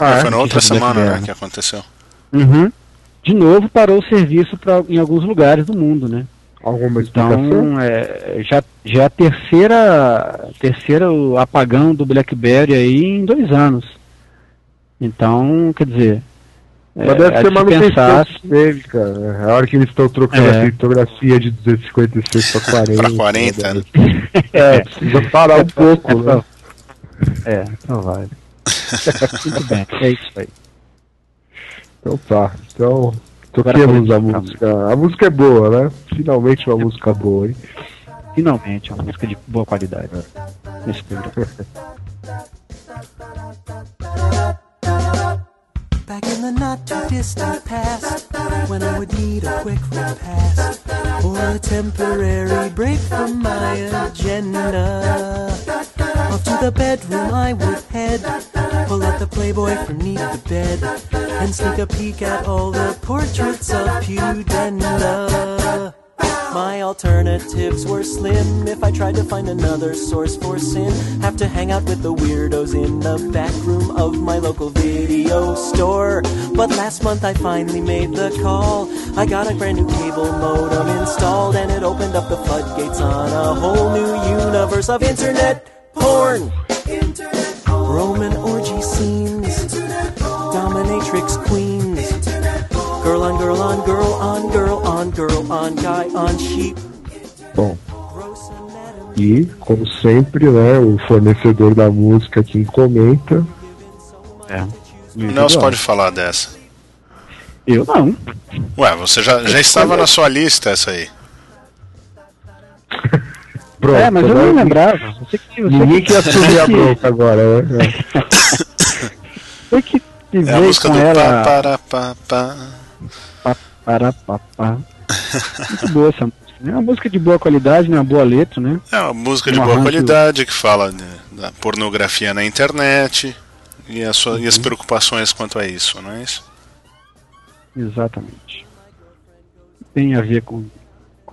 Ah, Foi na outra semana, né, que aconteceu. Uhum. De novo parou o serviço pra, em alguns lugares do mundo, né? Alguma explicação? Então, é, já, já é a terceira, terceira o apagão do BlackBerry aí em dois anos. Então, quer dizer, Mas é, deve é ser manutenção dele, cara. A hora que eles estão trocando É. a criptografia de 256 para 40. Pra 40, né? É, precisa parar um pouco, é, né? É, provável. Muito bem, é isso aí. Então tá. Então, toquemos a música. A música é boa, né? Finalmente uma música boa, hein? Finalmente, uma música de boa qualidade. Nesse programa. Back in the not too distant past, when I would need a quick repast or a temporary break from my agenda. Off to the bedroom I would head, pull out the Playboy from neath the bed, and sneak a peek at all the portraits of Pudenda. My alternatives were slim if I tried to find another source for sin. Have to hang out with the weirdos in the back room of my local video store. But last month I finally made the call. I got a brand new cable modem installed and it opened up the floodgates on a whole new universe of internet porn. Roman orgy scenes, dominatrix queens. Girl on girl on girl on girl on girl on guy on sheep. Bom, e, como sempre, né? O fornecedor da música quem comenta. É. O Nelson pode falar dessa. Eu não. Ué, você já, já estava na sua lista essa aí. Pronto, é, mas eu não lembrava. Você que, você Ninguém que assumir a que- bronca agora, né? Foi que É a veio música com do ela. pá, pá, pá. Pá, pá, pá. Muito boa essa música. É uma música de boa qualidade, né? Uma boa letra, né? É uma música de Um boa qualidade que fala de- da pornografia na internet e, a sua- e as preocupações quanto a isso, não é isso? Exatamente. Tem a ver com,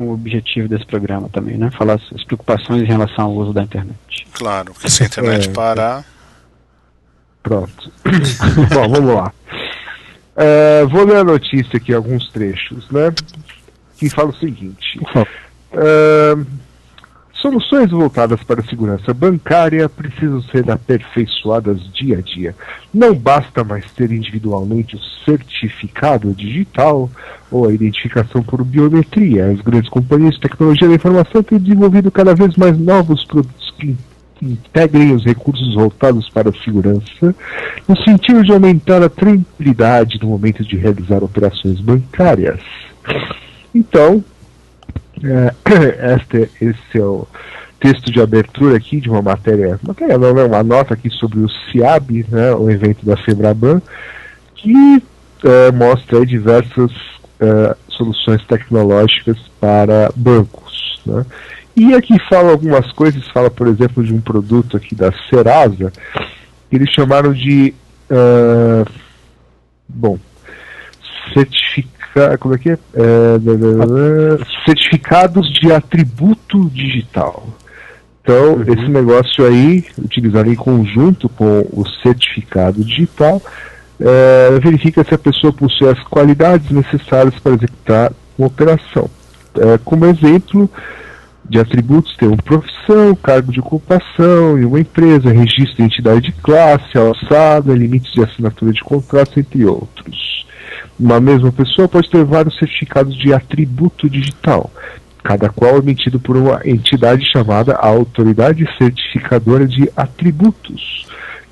com o objetivo desse programa também, né? Falar as preocupações em relação ao uso da internet. Claro, porque se a internet É. parar. Pronto. Bom, vamos lá. É, vou ler a notícia aqui, alguns trechos, né? Que fala o seguinte. É, soluções voltadas para a segurança bancária precisam ser aperfeiçoadas dia a dia. Não basta mais ter individualmente o certificado digital ou a identificação por biometria. As grandes companhias de tecnologia da informação têm desenvolvido cada vez mais novos produtos que integrem os recursos voltados para a segurança, no sentido de aumentar a tranquilidade no momento de realizar operações bancárias. Então, é, este, esse é o texto de abertura aqui de uma matéria, matéria não, né, uma nota aqui sobre o CIAB, né, o evento da Febraban, que é, mostra diversas é, soluções tecnológicas para bancos. Né. E aqui fala algumas coisas, fala, por exemplo, de um produto aqui da Serasa, que eles chamaram de. ah, bom, certifica, como é que é? É, certificados de atributo digital. Então, esse negócio aí, utilizado em conjunto com o certificado digital, é, verifica se a pessoa possui as qualidades necessárias para executar uma operação. É, como exemplo, de atributos tem uma profissão, cargo de ocupação em uma empresa, registro de entidade de classe, alçada, limites de assinatura de contratos, entre outros. Uma mesma pessoa pode ter vários certificados de atributo digital, cada qual emitido por uma entidade chamada Autoridade Certificadora de Atributos,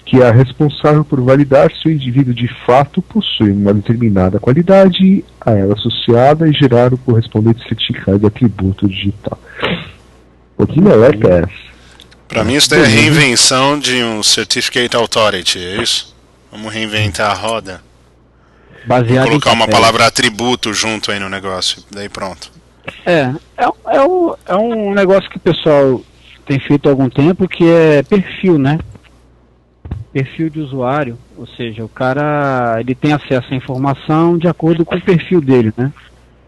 que é a responsável por validar se o indivíduo de fato possui uma determinada qualidade a ela associada e gerar o correspondente certificado de atributo digital. Pô, que moleque é essa? Pra mim isso daí é reinvenção de um Certificate Authority, é isso? Vamos reinventar a roda. Baseado Colocar uma palavra atributo junto aí no negócio, daí pronto. É, é, é, um, é um negócio que o pessoal tem feito há algum tempo que é perfil, né? Perfil de usuário, ou seja, o cara ele tem acesso à informação de acordo com o perfil dele, né?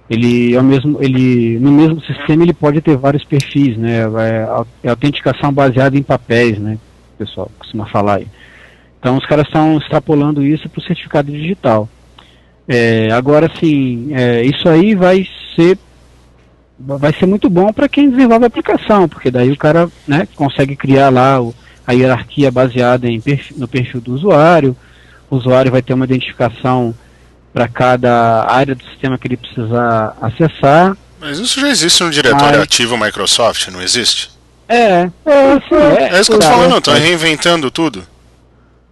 Ele, é mesmo, ele no mesmo sistema ele pode ter vários perfis, né? É, é autenticação baseada em papéis, né? O pessoal costuma falar aí. Então os caras estão extrapolando isso para o certificado digital. É, agora sim, é, isso aí vai ser vai ser muito bom para quem desenvolve a aplicação, porque daí o cara né, consegue criar lá o- a hierarquia baseada em perfil- no perfil do usuário, o usuário vai ter uma identificação para cada área do sistema que ele precisar acessar. Mas isso já existe no diretório Mas- ativo Microsoft, não existe? É, é, sim, É isso que eu tô claro. falando, estão reinventando tudo.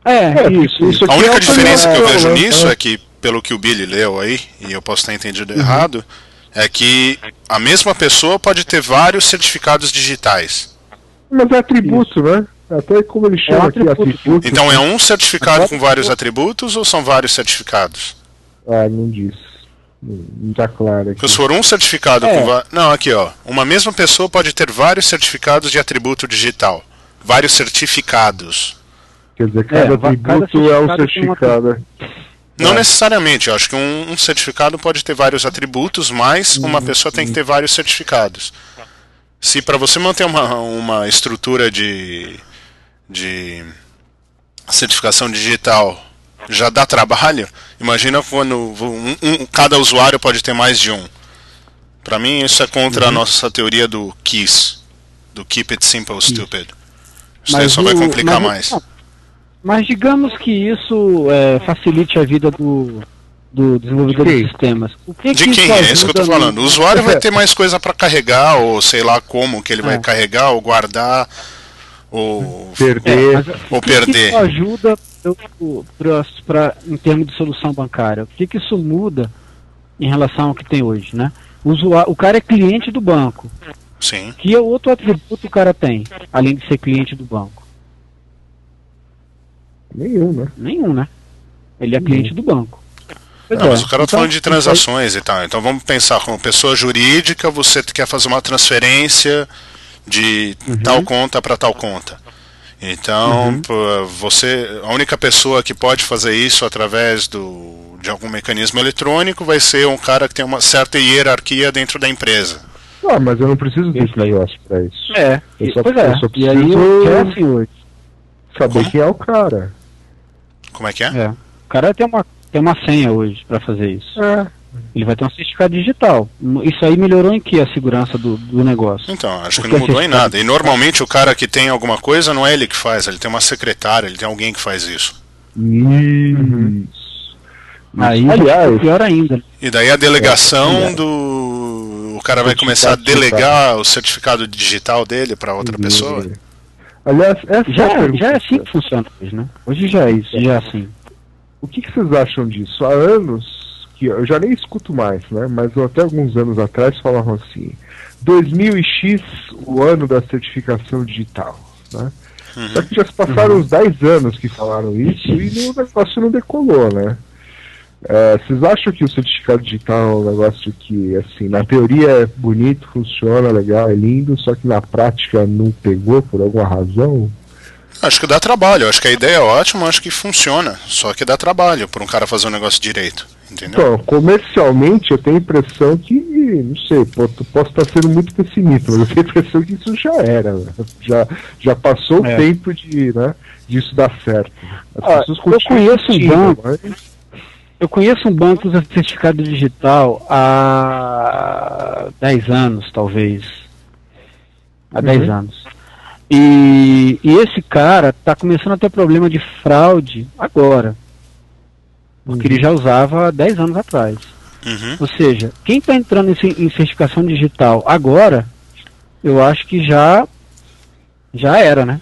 É, É, isso. isso A única é diferença que eu vejo nisso é que, pelo que o Billy leu aí, e eu posso estar entendido Uhum. errado, é que a mesma pessoa pode ter vários certificados digitais. Mas é atributo, né? Até como ele chama aqui, atributo. atributo. Então é um certificado com vários atributos ou são vários certificados? Ah, não diz. Não, não tá claro aqui. Se for um certificado É. com va- Não, aqui ó. Uma mesma pessoa pode ter vários certificados de atributo digital. Vários certificados. Quer dizer, cada va- cada atributo é um certificado tem uma- certificado. Não É. necessariamente, eu acho que um, um certificado pode ter vários atributos, mas Uhum. uma pessoa tem que ter vários certificados. Se para você manter uma, uma estrutura de, de certificação digital já dá trabalho, imagina quando um- um- cada usuário pode ter mais de um. Para mim isso é contra Uhum. a nossa teoria do KISS, do Keep It Simple Stupid. Isso aí Mas só vai complicar o- mais. Mas digamos que isso é, facilite a vida do, do desenvolvedor De de quem? sistemas. O que De que quem? É isso que eu tô no- falando. O usuário vai ter mais coisa para carregar, ou sei lá como que ele vai É. carregar, ou guardar, ou. É, Perder. mas Ou o que perder. Que isso ajuda pra- pra- em termos de solução bancária? O que, que isso muda em relação ao que tem hoje, né? O, usuário, o cara é cliente do banco. Sim. Que outro atributo o cara tem, além de ser cliente do banco? Nenhum, né? Nenhum, né? Ele é cliente do banco. Pois Não, é. mas o cara tá Então, falando de isso aí- transações e tal. Então vamos pensar, como pessoa jurídica, você quer fazer uma transferência de Uhum. tal conta para tal conta. Então, pô, você, a única pessoa que pode fazer isso através do, de algum mecanismo eletrônico vai ser um cara que tem uma certa hierarquia dentro da empresa. Ah, mas eu não preciso desse negócio pra isso. É, Eu só- pois é. eu só E aí preciso- é. Saber Como? quem é o cara. Como é que é? É. O cara tem uma, tem uma senha hoje para fazer isso. É. Ele vai ter um certificado digital. Isso aí melhorou em que a segurança do, do negócio? Então, acho que Porque não mudou em nada. E normalmente o cara que tem alguma coisa não é ele que faz, ele tem uma secretária, ele tem alguém que faz isso. Isso. Aí Aliás, é pior ainda. E daí a delegação É. do. O cara vai começar a delegar o certificado digital dele para outra pessoa. Aliás, essa é Já, pergunta. já é assim que funciona hoje, né? Hoje já é isso, já é assim. O que, que vocês acham disso? Há anos que eu já nem escuto mais, né? Mas até alguns anos atrás falavam assim: 2000 e X, o ano da certificação digital, né? Só que já se passaram uns 10 anos que falaram isso e o negócio não decolou, né? É, vocês acham que o certificado digital é um negócio que, assim, na teoria é bonito, funciona legal, é lindo, só que na prática não pegou por alguma razão? Acho que dá trabalho, acho que a ideia é ótima, acho que funciona. Só que dá trabalho para um cara fazer um negócio direito. Entendeu? Então, comercialmente eu tenho a impressão que, não sei, po- posso estar sendo muito pessimista, mas eu tenho a impressão que isso já era, né? já, já passou É. o tempo de, né, disso dar certo. As Ah, pessoas eu conheço um banco- mas- Eu conheço um banco que usa certificado digital há 10 anos, talvez. Há 10 Uhum. anos. E, e esse cara está começando a ter problema de fraude agora. Porque ele já usava há 10 anos atrás. Uhum. Ou seja, quem está entrando em, em certificação digital agora, eu acho que já já era, né?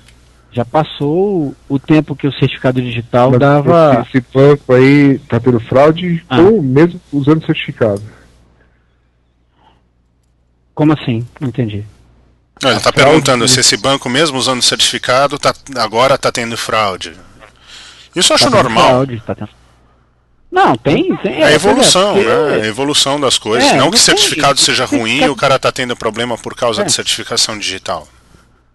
Já passou o, tempo que o certificado digital mas dava. esse, esse banco aí tá tendo fraude Ah. ou mesmo usando certificado. Como assim? Não entendi. Não, ele está perguntando se esse banco, mesmo usando certificado, tá, agora está tendo fraude. Isso eu acho Tá tendo normal. fraude, tá tendo- Não, tem. tem É a é, evolução, porque- né? A evolução das coisas. É, não não que tem- certificado seja ruim e o cara tá tendo problema por causa É. de certificação digital.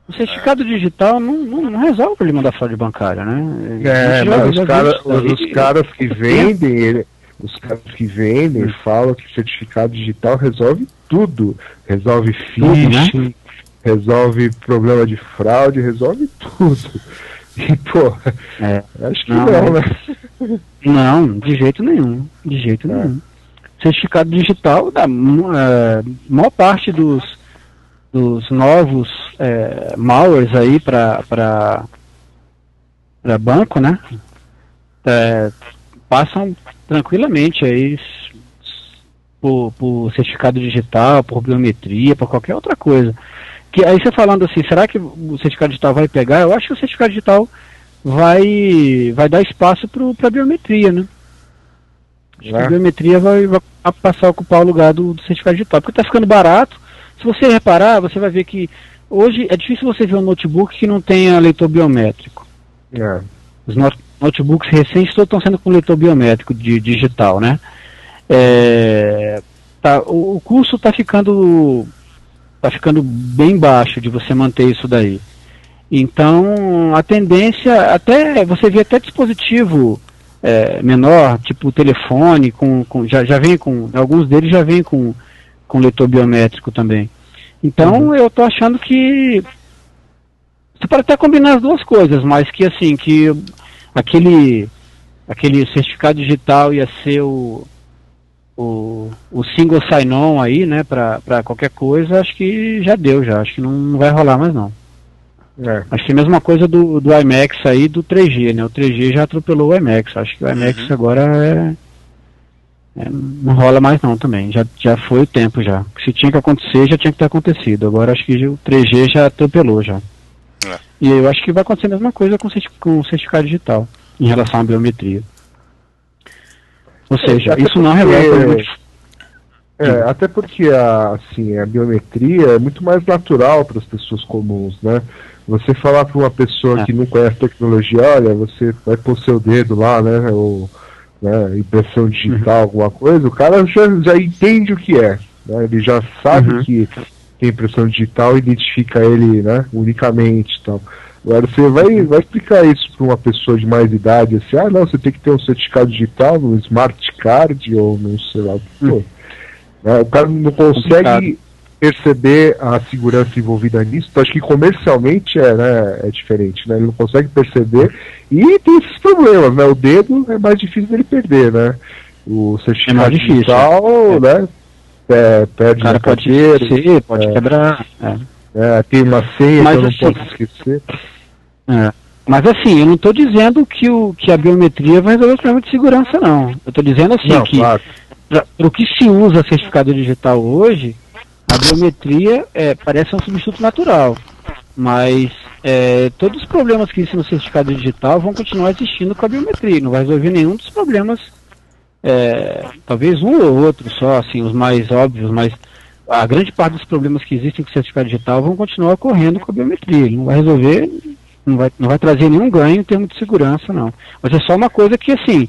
O certificado digital não, não, não resolve o problema da fraude bancária, né? É, A mas os, cara, isso daí. os, os caras que vendem, ele- os caras que vendem falam que certificado digital resolve tudo. Resolve né? phishing, resolve problema de fraude, resolve tudo. E, pô, É. acho que Não, não, né? Não, de jeito nenhum. De jeito É. nenhum. Certificado digital, da mu- é, maior parte dos, dos novos é, malwares aí para banco, né? é, passam tranquilamente aí por, por certificado digital, por biometria, por qualquer outra coisa. Que aí você falando assim, será que o certificado digital vai pegar? Eu acho que o certificado digital vai, vai dar espaço para a biometria, né? Acho que a biometria vai, vai passar a ocupar o lugar do, do certificado digital, porque está ficando barato. Se você reparar, você vai ver que hoje é difícil você ver um notebook que não tenha leitor biométrico. É. Os not- notebooks recentes todos estão sendo com leitor biométrico de digital, né? É, tá, o, o custo está ficando tá ficando bem baixo de você manter isso daí. Então a tendência até você vê até dispositivo é, menor, tipo telefone, com, com- já, já vem com alguns deles já vem com, com leitor biométrico também. Então eu tô achando que você pode até combinar as duas coisas, mas que assim, que aquele, aquele certificado digital ia ser o, o, o single sign-on aí, né, para qualquer coisa, acho que já deu já, acho que não, não vai rolar mais não. É. Acho que é a mesma coisa do, do IMAX aí, do 3G, né, o 3G já atropelou o IMAX, acho que o IMAX Uhum. agora é, é- não rola mais não também, já, já foi o tempo já. Se tinha que acontecer, já tinha que ter acontecido, agora acho que o 3G já atropelou já. É. E eu acho que vai acontecer a mesma coisa com, com o certificado digital, em relação à biometria. Ou seja, até isso não porque- resolve o problema de É, até porque a, assim, a biometria é muito mais natural para as pessoas comuns, né? Você falar para uma pessoa É. que não conhece tecnologia, olha, você vai pôr seu dedo lá, né? Ou né, impressão digital, Uhum. alguma coisa, o cara já, já entende o que é. né? Ele já sabe Uhum. que tem impressão digital, identifica ele né, unicamente e tal. Agora você vai, Uhum. vai explicar isso para uma pessoa de mais idade, assim, ah não, você tem que ter um certificado digital no smart card ou não sei lá o que for. Né, O cara não consegue Complicado. Perceber a segurança envolvida nisso. Então, acho que comercialmente é, né, é diferente, né? Ele não consegue perceber. E tem esses problemas, né? O dedo é mais difícil dele perder, né? O certificado difícil, digital, é. né? é, perde o cara pode esquecer, pode é. quebrar. é. é, tem uma senha Mas que eu não assim- posso esquecer. É. Mas assim, eu não estou dizendo que, o, que a biometria vai resolver o problema de segurança, não. Eu estou dizendo assim não, que claro. para o que se usa certificado digital hoje, a biometria é, parece um substituto natural. Mas é, todos os problemas que existem no certificado digital vão continuar existindo com a biometria. Não vai resolver nenhum dos problemas. é, talvez um ou outro só, assim, os mais óbvios, mas a grande parte dos problemas que existem com o certificado digital vão continuar ocorrendo com a biometria. Não vai resolver, não vai, não vai trazer nenhum ganho em termos de segurança, não. Mas é só uma coisa que, assim,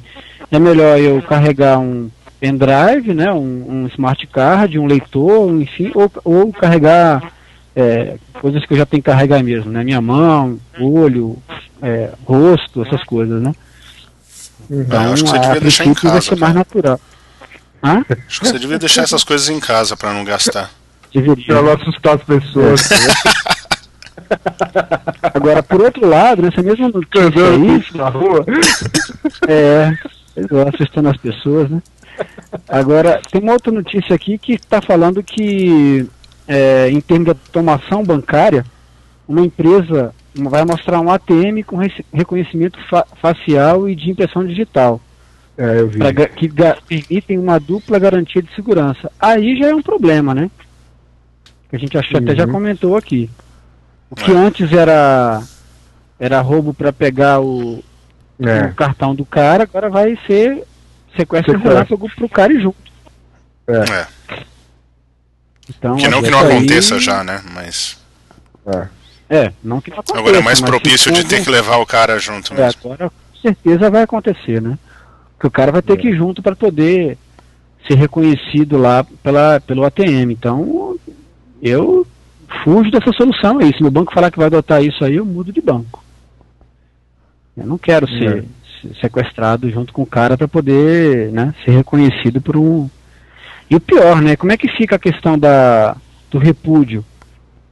é melhor eu carregar um pendrive, né, um, um smart card, um leitor, enfim, ou, ou carregar é, coisas que eu já tenho que carregar mesmo, né, minha mão, olho, é, rosto, essas coisas, né. Então, Ah, acho que você a devia deixar em princípio vai casa, ser mais natural. Hã? Acho que você devia deixar essas coisas em casa pra não gastar. Deveria. Pra não assustar as pessoas. Né? Agora, por outro lado, nessa mesma notícia aí, isso na rua. É, eu assustando as pessoas, né? Agora, tem uma outra notícia aqui que está falando que, é, em termos de automação bancária, uma empresa vai mostrar um ATM com reconhecimento fa- facial e de impressão digital, É, eu vi. pra que permitem uma dupla garantia de segurança. Aí já é um problema, né? Que a gente acho que até já Uhum. comentou aqui. O que É. antes era, era roubo para pegar o, É. o cartão do cara, agora vai ser sequestro Sequestro. relâmpago pro cara e junto. É. Então, Que não que não aí- aconteça já, né? Mas. É. É, não que não aconteça, Agora é mais propício de ter que levar o cara junto É, mesmo. agora com certeza vai acontecer, né? Que o cara vai ter que ir junto para poder ser reconhecido lá pela, pelo ATM. Então, eu fujo dessa solução aí. Se meu banco falar que vai adotar isso aí, eu mudo de banco. Eu não quero ser se- sequestrado junto com o cara para poder né, ser reconhecido por um. E o pior, né? Como é que fica a questão da, do repúdio?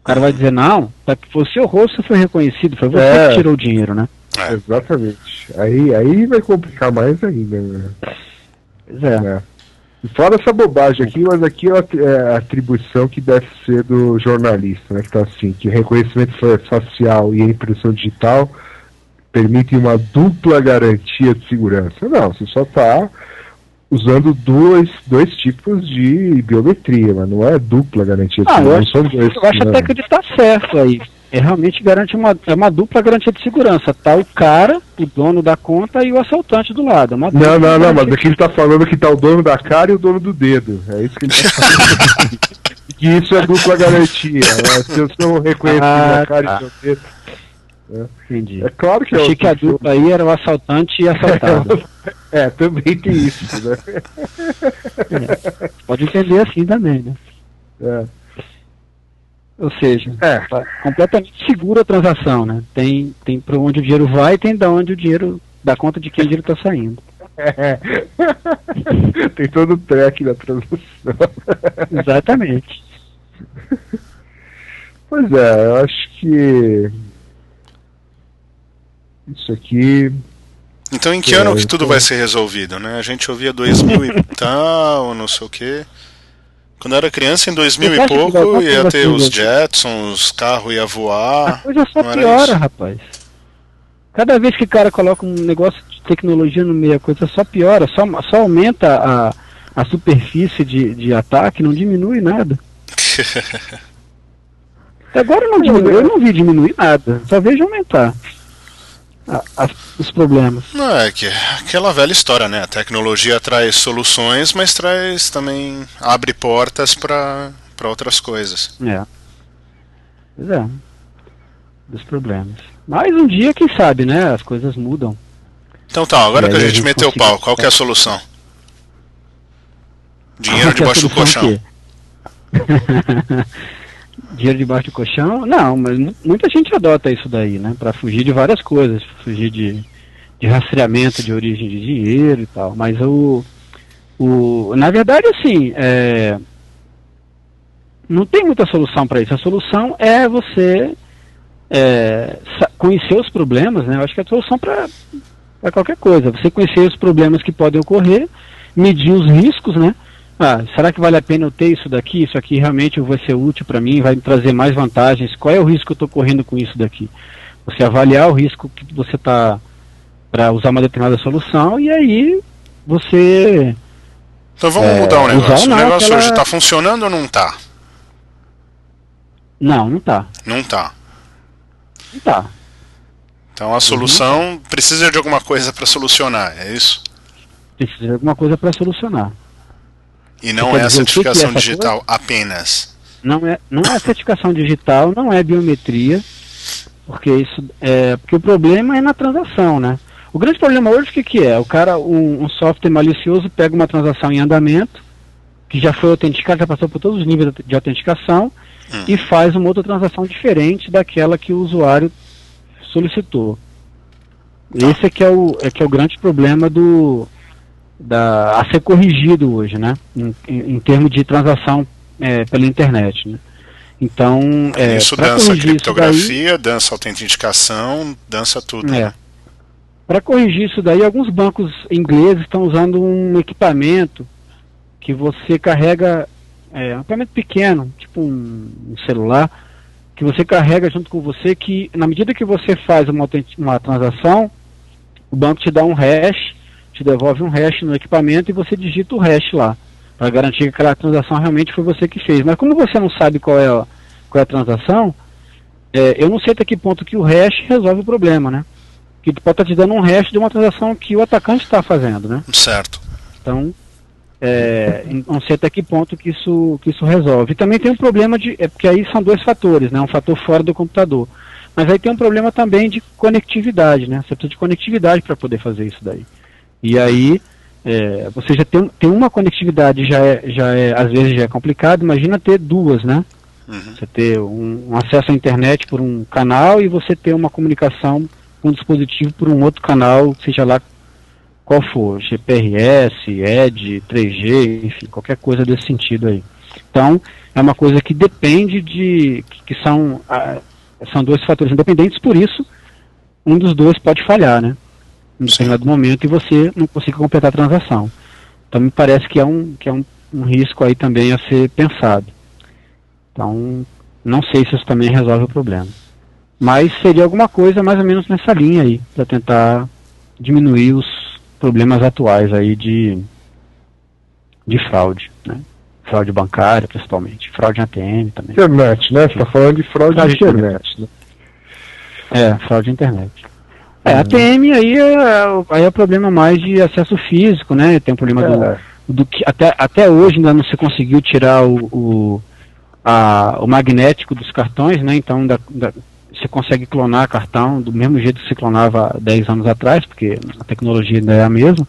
O cara vai dizer, não, tá que foi o seu rosto que foi reconhecido, foi você É. que tirou o dinheiro, né? É. Exatamente. Aí, aí vai complicar mais ainda, né? Pois é. É. E Fora essa bobagem aqui, mas aqui é a é atribuição que deve ser do jornalista, né? Que tá assim, que reconhecimento fa- facial e a impressão digital permitem uma dupla garantia de segurança. Não, você só está usando dois, dois tipos de biometria, mas não é dupla garantia de Ah, eu segurança. acho, são dois, eu acho não. até que ele está certo aí. É, realmente garante uma, é uma dupla garantia de segurança. Tá o cara, o dono da conta e o assaltante do lado. É Não, não, não, garantia mas aqui ele tá falando que tá o dono da cara e o dono do dedo. É isso que ele tá falando. que isso é dupla garantia. Né? Se eu sou reconhecido Ah, na cara tá. e no dedo. Entendi. É claro que é Achei que a dupla aí era o assaltante e assaltado. É, também tem isso, né? Pode entender assim também, né? É. Ou seja, É. tá completamente segura a transação, né? Tem, tem para onde o dinheiro vai e tem da onde o dinheiro, da conta de quem o dinheiro está saindo. É. tem todo o track da transação. Exatamente. Pois é, eu acho que. Isso aqui. Então em que É, ano que tudo então- vai ser resolvido, né? A gente ouvia 2000 e tal, não sei o quê. Quando eu era criança, em 2000 Você e pouco, acontecer ia ter os assim, Jetsons, os carros ia A voar. coisa só piora, isso? rapaz. Cada vez que o cara coloca um negócio de tecnologia no meio, a coisa só piora, só, só aumenta a, a superfície de, de ataque, não diminui nada. Até agora não diminui, eu não vi diminuir nada, só vejo aumentar a- os problemas. Não, é que aquela velha história, né? A tecnologia traz soluções, mas traz também abre portas para outras coisas. É. Pois é. Dos problemas. Mas um dia, quem sabe, né? As coisas mudam. Então tá, agora que a aí a gente gente meteu o pau, qual que é a solução? Dinheiro Ah, a debaixo do colchão. Dinheiro debaixo do colchão? Não, mas mu- muita gente adota isso daí, né? Pra fugir de várias coisas. Fugir de, de rastreamento de origem de dinheiro e tal. Mas o. o na verdade, assim. É, não tem muita solução para isso. A solução é você é, conhecer os problemas, né? Eu acho que é a solução para qualquer coisa. Você conhecer os problemas que podem ocorrer, medir os riscos, né? Ah, será que vale a pena eu ter isso daqui? Isso aqui realmente vai ser útil para mim, vai me trazer mais vantagens? Qual é o risco que eu estou correndo com isso daqui? Você avaliar o risco que você está para usar uma determinada solução e aí você Então vamos É, mudar usar negócio. O não, negócio aquela- hoje tá funcionando ou não tá? não, não tá, Não tá. não tá. Então a solução precisa de alguma coisa para solucionar, é isso? Precisa de alguma coisa para solucionar. E não é a que que é certificação essa digital apenas. Não é, não é certificação digital, não é biometria, porque isso é porque o problema é na transação, né? O grande problema hoje o que, que é? O cara, um, um software malicioso pega uma transação em andamento, que já foi autenticada, já passou por todos os níveis de autenticação, Hum. e faz uma outra transação diferente daquela que o usuário solicitou. Esse é que é o, é que é o grande problema do da, a ser corrigido hoje, né? Em, em, em termos de transação é, pela internet, né? Então, é, isso dança corrigir isso daí, criptografia, dança autenticação, dança tudo. é, né? para corrigir isso daí, alguns bancos ingleses estão usando um equipamento que você carrega, é, um equipamento pequeno, tipo um, um celular, que você carrega junto com você, que na medida que você faz uma, uma transação, o banco te dá um hash, te devolve um hash no equipamento e você digita o hash lá, para garantir que aquela transação realmente foi você que fez. Mas como você não sabe qual é a, qual é a transação, é, eu não sei até que ponto que o hash resolve o problema, né? Que pode estar te dando um hash de uma transação que o atacante está fazendo, né? Certo. Então, é, não sei até que ponto que isso, que isso resolve. E também tem um problema de. É porque aí são dois fatores, né? Um fator fora do computador. Mas aí tem um problema também de conectividade, né? Você precisa de conectividade para poder fazer isso daí. E aí é, você já tem, tem uma conectividade, já é, já é, às vezes já é complicado, imagina ter duas, né? Uhum. Você ter um, um, acesso à internet por um canal e você ter uma comunicação com um dispositivo por um outro canal, seja lá qual for, GPRS, ED, 3G, enfim, qualquer coisa desse sentido aí. Então, é uma coisa que depende de, que, que são, são dois fatores independentes, por isso, um dos dois pode falhar, né? Em determinado momento e você não consegue completar a transação. Então, me parece que é um, que é um, um risco aí também a ser pensado. Então, não sei se isso também resolve o problema. Mas seria alguma coisa mais ou menos nessa linha aí, para tentar diminuir os problemas atuais aí de, de fraude, né? Fraude bancária, principalmente. Fraude em ATM também. Internet, né? Você está falando de fraude, fraude de internet, né? É, fraude de internet. É, ATM aí é, aí é o problema mais de acesso físico, né? Tem o problema é. do, do que até, até hoje ainda não se conseguiu tirar o, o a, o magnético dos cartões, né? Então da, da, você consegue clonar cartão do mesmo jeito que se clonava 10 anos atrás, porque a tecnologia ainda é a mesma.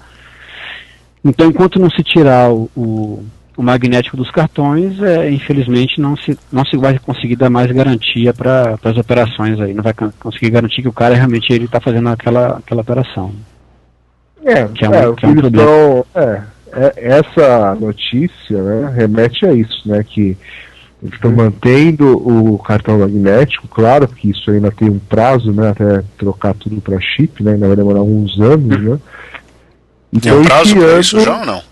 Então, enquanto não se tirar o, o, o magnético dos cartões, é, infelizmente não se, não se vai conseguir dar mais garantia para as operações aí. Não vai conseguir garantir que o cara realmente ele está fazendo aquela, aquela operação. É, que é, um, é, que é um problema. Estão, é, é, essa notícia né, remete a isso, né? Que eles estão mantendo o cartão magnético, claro que isso ainda tem um prazo, né, até trocar tudo para chip, né, ainda vai demorar uns anos, né. Então, tem um prazo para isso já ou não?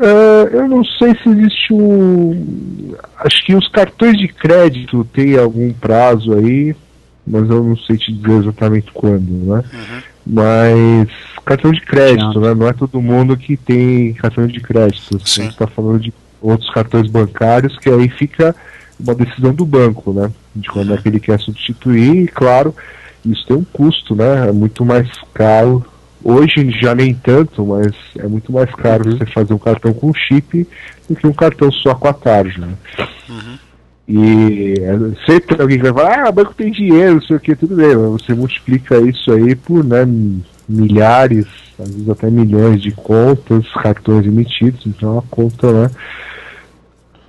Uh, eu não sei se existe um. Acho que os cartões de crédito têm algum prazo aí, mas eu não sei te dizer exatamente quando, né? Uhum. Mas cartão de crédito, né? Não é todo mundo que tem cartão de crédito. Sim. A gente está falando de outros cartões bancários, que aí fica uma decisão do banco, né? De quando é que ele quer substituir, e claro, isso tem um custo, né? É muito mais caro. Hoje já nem tanto, mas é muito mais caro uhum. você fazer um cartão com chip do que um cartão só com a tarja. Né? Uhum. E é, sempre alguém vai falar, ah, o banco tem dinheiro, não sei o que, tudo bem, mas você multiplica isso aí por né, milhares, às vezes até milhões de contas, cartões emitidos, então a conta, né?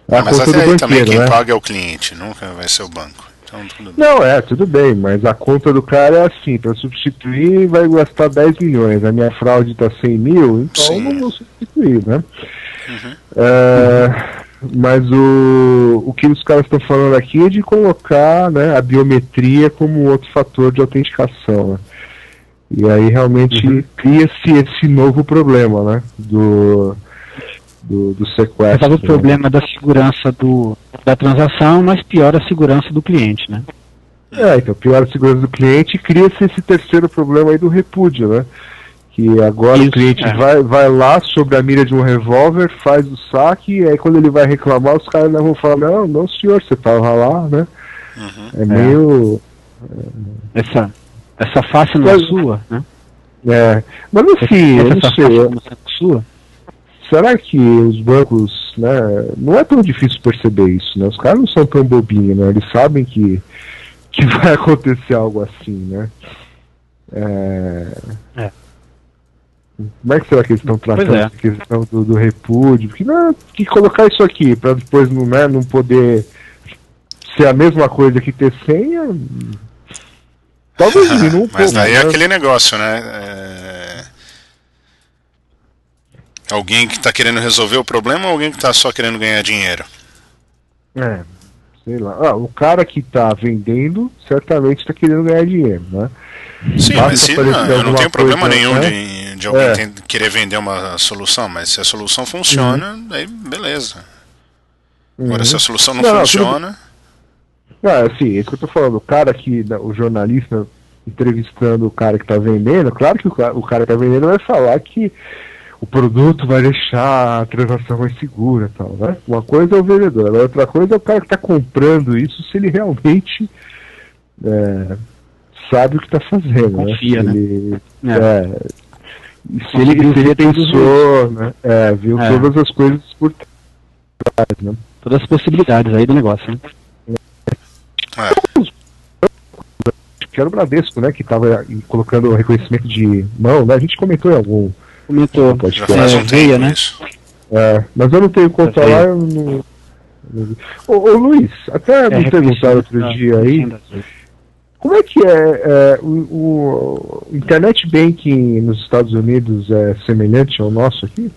É a mas conta do banqueiro, também quem né? paga é o cliente, nunca vai ser o banco. Então, Não, é, tudo bem, mas a conta do cara é assim, para substituir vai gastar 10 milhões, a minha fraude está 100 mil, então Sim. não vou substituir, né? Uhum. É, mas o, o que os caras estão falando aqui é de colocar né, a biometria como outro fator de autenticação. Né? E aí realmente uhum. cria-se esse novo problema, né? Do, do, do sequestro. Né? o problema da segurança do, da transação, mas piora a segurança do cliente, né? É, então piora a segurança do cliente e cria-se esse terceiro problema aí do repúdio, né? Que agora Isso, o cliente é. vai, vai lá sobre a mira de um revólver, faz o saque, e aí quando ele vai reclamar, os caras não vão falar, não, não senhor, você estava lá, né? Uhum. É, é meio. Essa, essa face não é sua, né? É. Mas assim, essa, eu não sei. Não é sua? Será que os bancos, né? Não é tão difícil perceber isso, né? Os caras não são tão bobinhos, né? Eles sabem que, que vai acontecer algo assim, né? É... é. Como é que será que eles estão tratando é. a questão do, do, repúdio? Porque não, que colocar isso aqui para depois não, né, não poder ser a mesma coisa que ter senha Talvez diminua um pouco. Mas daí é né? aquele negócio, né? É... Alguém que está querendo resolver o problema ou alguém que está só querendo ganhar dinheiro? É, sei lá. Ah, o cara que está vendendo certamente está querendo ganhar dinheiro, né? Sim, Basta mas se, não, eu não tenho problema coisa, nenhum né? de, de alguém é. querer vender uma solução, mas se a solução funciona, uhum. aí beleza. Agora, uhum. se a solução não, não funciona. Tudo... Ah, assim, é isso que eu tô falando. O cara que, o jornalista entrevistando o cara que tá vendendo, claro que o cara, o cara que tá vendendo vai falar que o produto vai deixar a transação mais segura tal, né? Uma coisa é o vendedor, a outra coisa é o cara que está comprando isso se ele realmente é, sabe o que está fazendo. Confia, né? Ele, é. É, E se ele, se ele pensou, né? É, viu É. todas as coisas por trás, né? Todas as possibilidades aí do negócio, né? que era o Bradesco, né, que estava colocando o reconhecimento de mão, né? A gente comentou em algum Comentou. podcast. Já faz É, um veia, tempo né? isso. É, mas eu não tenho conta lá, eu não. Ô, ô Luiz, até me perguntaram outro dia aí, como é que é, é, o, o Internet Banking nos Estados Unidos é semelhante ao nosso aqui?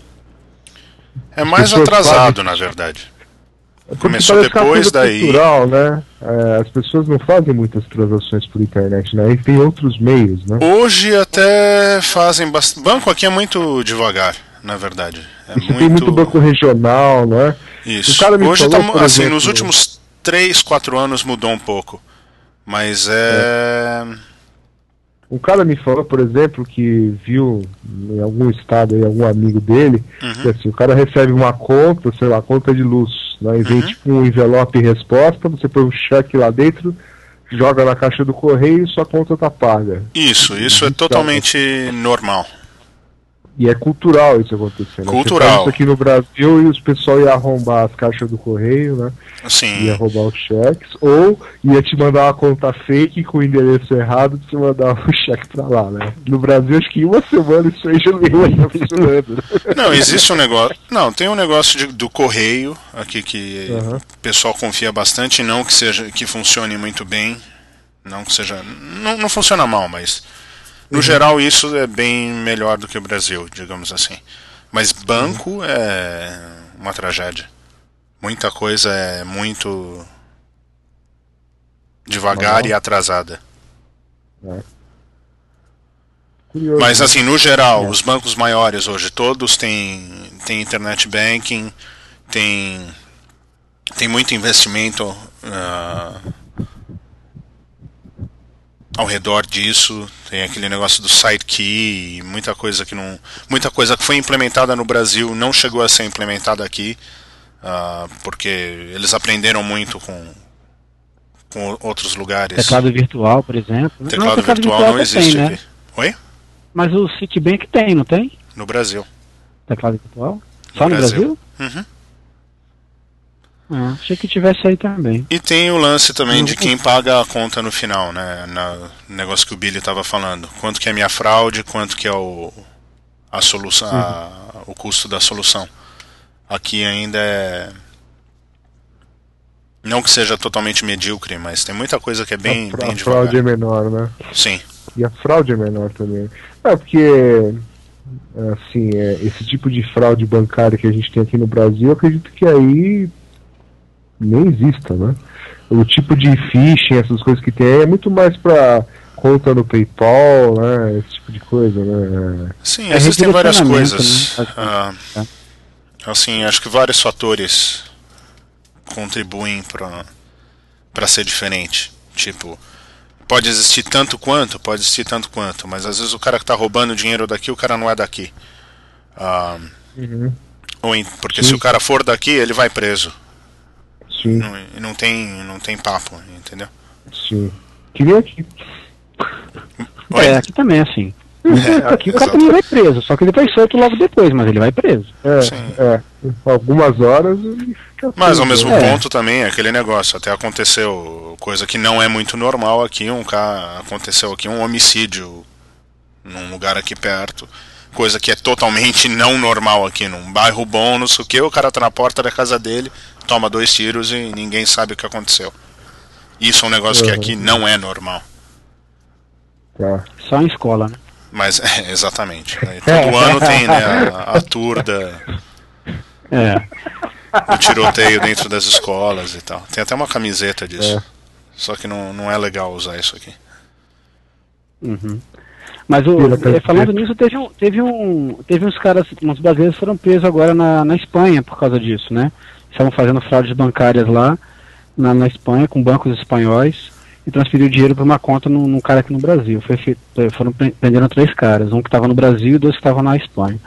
É mais atrasado, fazem- na verdade. Porque Começou é depois daí. Cultural, né? É, as pessoas não fazem muitas transações por internet, né? E tem outros meios, né? Hoje até fazem bastante. Banco aqui é muito devagar, na verdade. É Você tem muito banco regional, não é? Isso. Hoje falou, tá, assim, exemplo- nos últimos 3, 4 anos mudou um pouco. Mas é. Um cara me falou, por exemplo, que viu em algum estado aí, algum amigo dele, Uhum. que assim, o cara recebe uma conta, sei lá, conta de luz, né? E vem Uhum. tipo um envelope resposta, você põe um cheque lá dentro, joga na caixa do correio e sua conta tá paga. Isso, isso é totalmente normal. E é cultural isso acontecendo. Cultural. Isso aqui no Brasil e os pessoal ia arrombar as caixas do correio, né? Assim, Ia roubar os cheques, ou ia te mandar uma conta fake com o endereço errado pra você mandar o cheque pra lá, né? No Brasil, acho que em uma semana isso aí já não ia estar funcionando. Não, existe um negócio. Não, tem um negócio de- do correio aqui que o pessoal confia bastante, não que seja que funcione muito bem, não que seja, não, não funciona mal, mas no geral isso é bem melhor do que o Brasil, digamos assim. Mas banco é uma tragédia. Muita coisa é muito devagar e atrasada. Curioso. Mas né? assim, no geral, os bancos maiores hoje, todos têm, têm internet banking, tem, tem muito investimento ah, ao redor disso, tem aquele negócio do site key, e muita coisa que não. Muita coisa que foi implementada no Brasil não chegou a ser implementada aqui, ah, porque eles aprenderam muito com, com outros lugares. Teclado virtual, por exemplo. né? Teclado teclado virtual não até existe tem, né? Oi? Mas o Citibank tem, não tem? No Brasil. Teclado virtual? Só no Brasil. Brasil? Uhum. Ah, achei que tivesse aí também. E tem o lance também de quem paga a conta no final, né? Na negócio que o Billy estava falando. Quanto que é minha fraude, quanto que é o a solução, a- o custo da solução. Aqui ainda é não que seja totalmente medíocre, mas tem muita coisa que é bem, a, bem a fraude devagar. é menor, né? Sim. E a fraude é menor também. É porque, assim, é, esse tipo de fraude bancária que a gente tem aqui no Brasil, eu acredito que aí nem exista, né? O tipo de phishing, essas coisas que tem aí, é muito mais pra conta no PayPal, né? Esse tipo de coisa, né? Sim, É existem várias coisas. né? Ah, assim, acho que vários fatores contribuem para para ser diferente. Tipo, pode existir tanto quanto, pode existir tanto quanto, mas às vezes o cara que tá roubando dinheiro daqui, o cara não é daqui. Ah, ou em- porque se o cara for daqui, ele vai preso. Sim, Não, e não tem não tem papo, entendeu? sim. Que nem aqui. Oi? É, aqui também é assim. É, aqui O cara também vai preso, só que ele vai solto logo depois, mas ele vai preso. É, Sim. é. Algumas horas ele fica Mas ao mesmo? É. ponto também é aquele negócio, até aconteceu coisa que não é muito normal aqui, um cara aconteceu aqui um homicídio num lugar aqui perto, coisa que é totalmente não normal aqui num bairro bom, não sei o que, o cara tá na porta da casa dele, toma dois tiros e ninguém sabe o que aconteceu. Isso é um negócio que Uhum. aqui não é normal. Tá. Só em escola, né? Mas é, exatamente. Aí Todo ano tem né, a, a tour da, É. o tiroteio dentro das escolas e tal. Tem até uma camiseta disso. É. Só que não, não é legal usar isso aqui. Uhum. Mas o, eh, falando nisso, teve um, teve um, teve uns caras, uns brasileiros foram presos agora na, na Espanha por causa disso, né? Estavam fazendo fraudes bancárias lá na, na Espanha com bancos espanhóis e transferiu dinheiro para uma conta num, num cara aqui no Brasil. Foi feito, foram pre- prenderam três caras, um que estava no Brasil e dois que estavam na Espanha.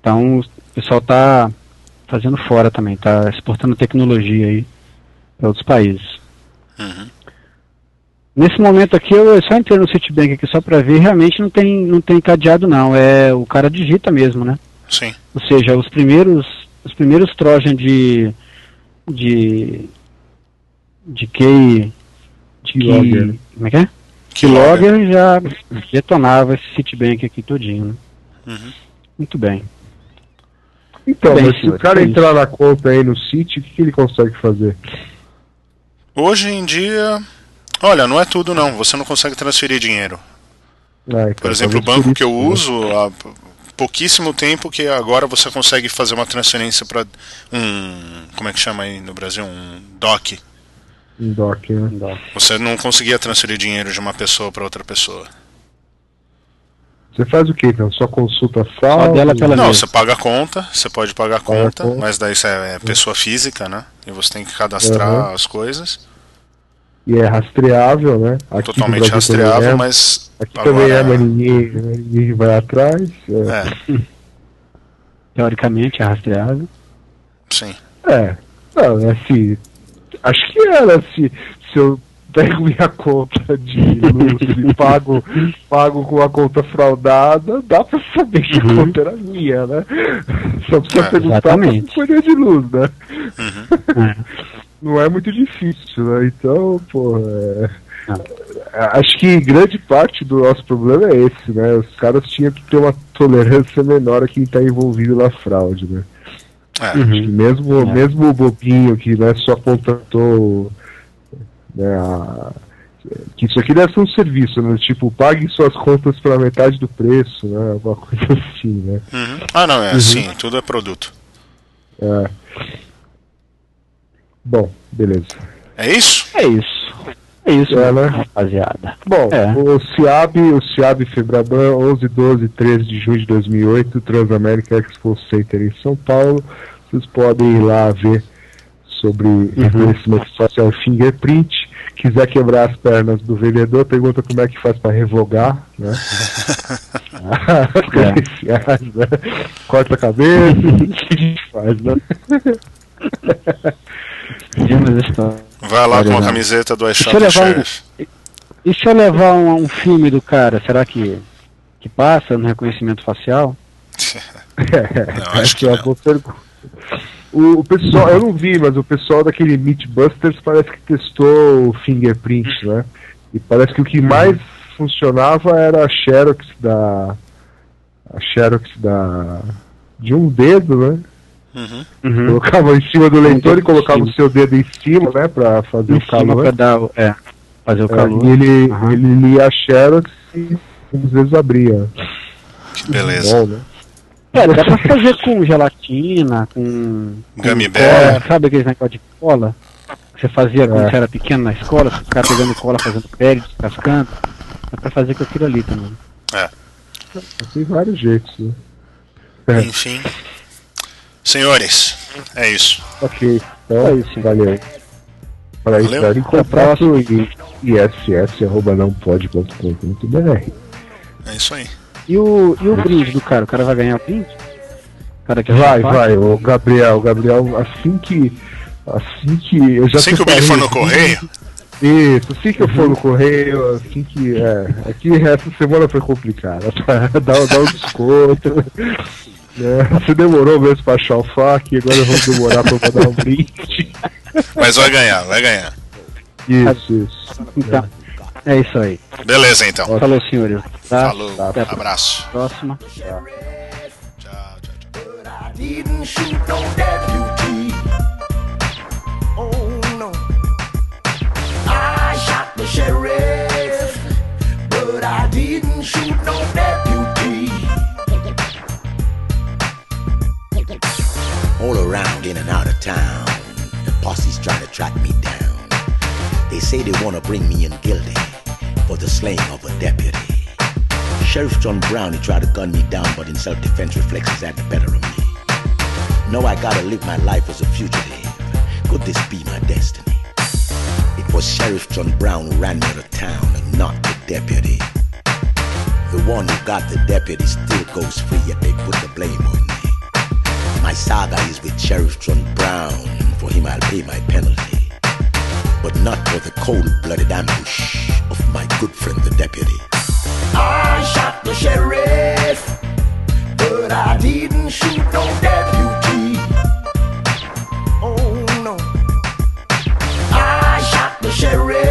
Então o pessoal tá fazendo fora também, tá exportando tecnologia aí para outros países. Uhum. Nesse momento aqui, eu só entrei no Citibank aqui só para ver, realmente não tem, não tem cadeado não, é o cara digita mesmo, né? Sim. Ou seja, os primeiros, os primeiros Trojan de de de key, de Keylogger. key, como é que é? Keylogger. Keylogger já detonava esse Citibank aqui todinho, né? Uhum. Muito bem. Então, Bem, mas se o cara é entrar na conta aí no sítio, o que, que ele consegue fazer? Hoje em dia, olha, não é tudo não. Você não consegue transferir dinheiro. Ah, então, Por exemplo, o banco que eu né? uso há pouquíssimo tempo que agora você consegue fazer uma transferência para um, como é que chama aí no Brasil, um DOC. Um doc, né? Você não conseguia transferir dinheiro de uma pessoa para outra pessoa. Você faz o que então? Só consulta? Só dela pela Não, mesa. você paga a conta, você pode pagar a conta, conta. mas daí você é pessoa física, né? E você tem que cadastrar Uhum. as coisas. E é rastreável, né? Aqui Totalmente Brasil rastreável, é. mas Aqui também é, mas agora ninguém, ninguém vai atrás. É. é, Teoricamente é rastreável. sim. É. Não, é assim. Acho que era se, se eu pego minha conta de luz e pago, pago com a conta fraudada, dá pra saber que a Uhum. conta era minha, né? Só precisa É. perguntar Exatamente. pra companhia de luz, né? Uhum. É. Não é muito difícil, né? Então, pô, é... Acho que grande parte do nosso problema é esse, né? Os caras tinham que ter uma tolerância menor a quem está envolvido na fraude, né? É, Uhum. Mesmo, É. mesmo o bobinho que né, só contratou né, a- que isso aqui deve ser um serviço, né? Tipo, pague suas contas pela metade do preço, né? Alguma coisa assim, né? Uhum. Ah, não, é assim, tudo é produto. É. Bom, beleza. É isso? É isso. É isso, É, né? rapaziada. Bom, É. o CIAB, o CIAB Febraban, 11, 12 e 13 de junho de 2008, Transamérica Expo Center em São Paulo. Vocês podem ir lá ver sobre reconhecimento facial e fingerprint. Quiser quebrar as pernas do vendedor, pergunta como é que faz para revogar, né? As credenciais, né? Corta a cabeça, o que a gente faz, né? Vai lá com a Olha, camiseta do eu levar um-. E se eu levar um, um filme do cara, será que, que passa no reconhecimento facial? Não, acho que é uma boa pergunta. O, o pessoal, eu não vi, mas o pessoal daquele Meatbusters parece que testou o fingerprint, né? E parece que o que mais funcionava era a Xerox da. A Xerox da. De um dedo, né? Uhum. Uhum. Colocava em cima do leitor e colocava o cima. seu dedo em cima, né? Pra fazer Em o cima calor. pra dar é, fazer o É, calor. e ele, Aham. ele lia a Xerox e às vezes abria. Que beleza. Bom, né? É, dá pra fazer com gelatina, com. com Gummy cola, bear. Sabe aqueles negócio de cola? Que você fazia quando É. você era pequeno na escola, você ficava pegando cola, fazendo pele, descascando. Dá pra fazer com aquilo ali também. Tem vários jeitos, né? É. Enfim. Senhores, é isso. Ok, então É isso. valeu. Para entrar em contato e iss.não-pode.com.br. É isso aí. E o, e o brinde do cara? O cara vai ganhar o brinde? O cara que Vai, vai, o Gabriel, o Gabriel, assim que. Assim que. Eu já Assim que o Billy for no correio, Isso, assim que eu for no correio, assim que. É, aqui essa semana foi complicada, tá? Dá, dá um desconto. É, você demorou mesmo pra achar o FAQ, agora vamos demorar pra mandar um brinde. mas vai ganhar, vai ganhar. Isso, isso. Então, é isso aí. Beleza então. Falou, senhores. Tá? Falou, Até a abraço. próxima. Tchau, tchau, tchau. All around in and out of town. The posse's trying to track me down. They say they want to bring me in guilty for the slaying of a deputy. Sheriff John Brown, he tried to gun me down, but in self-defense reflexes had the better of me. Now I gotta live my life as a fugitive. Could this be my destiny? It was Sheriff John Brown who ran me out of town and not the deputy. The one who got the deputy still goes free, yet they put the blame on me. My saga is with Sheriff John Brown, for him I'll pay my penalty. But not for the cold-blooded ambush of my good friend the deputy. I shot the sheriff, but I didn't shoot no deputy. Oh no. I shot the sheriff.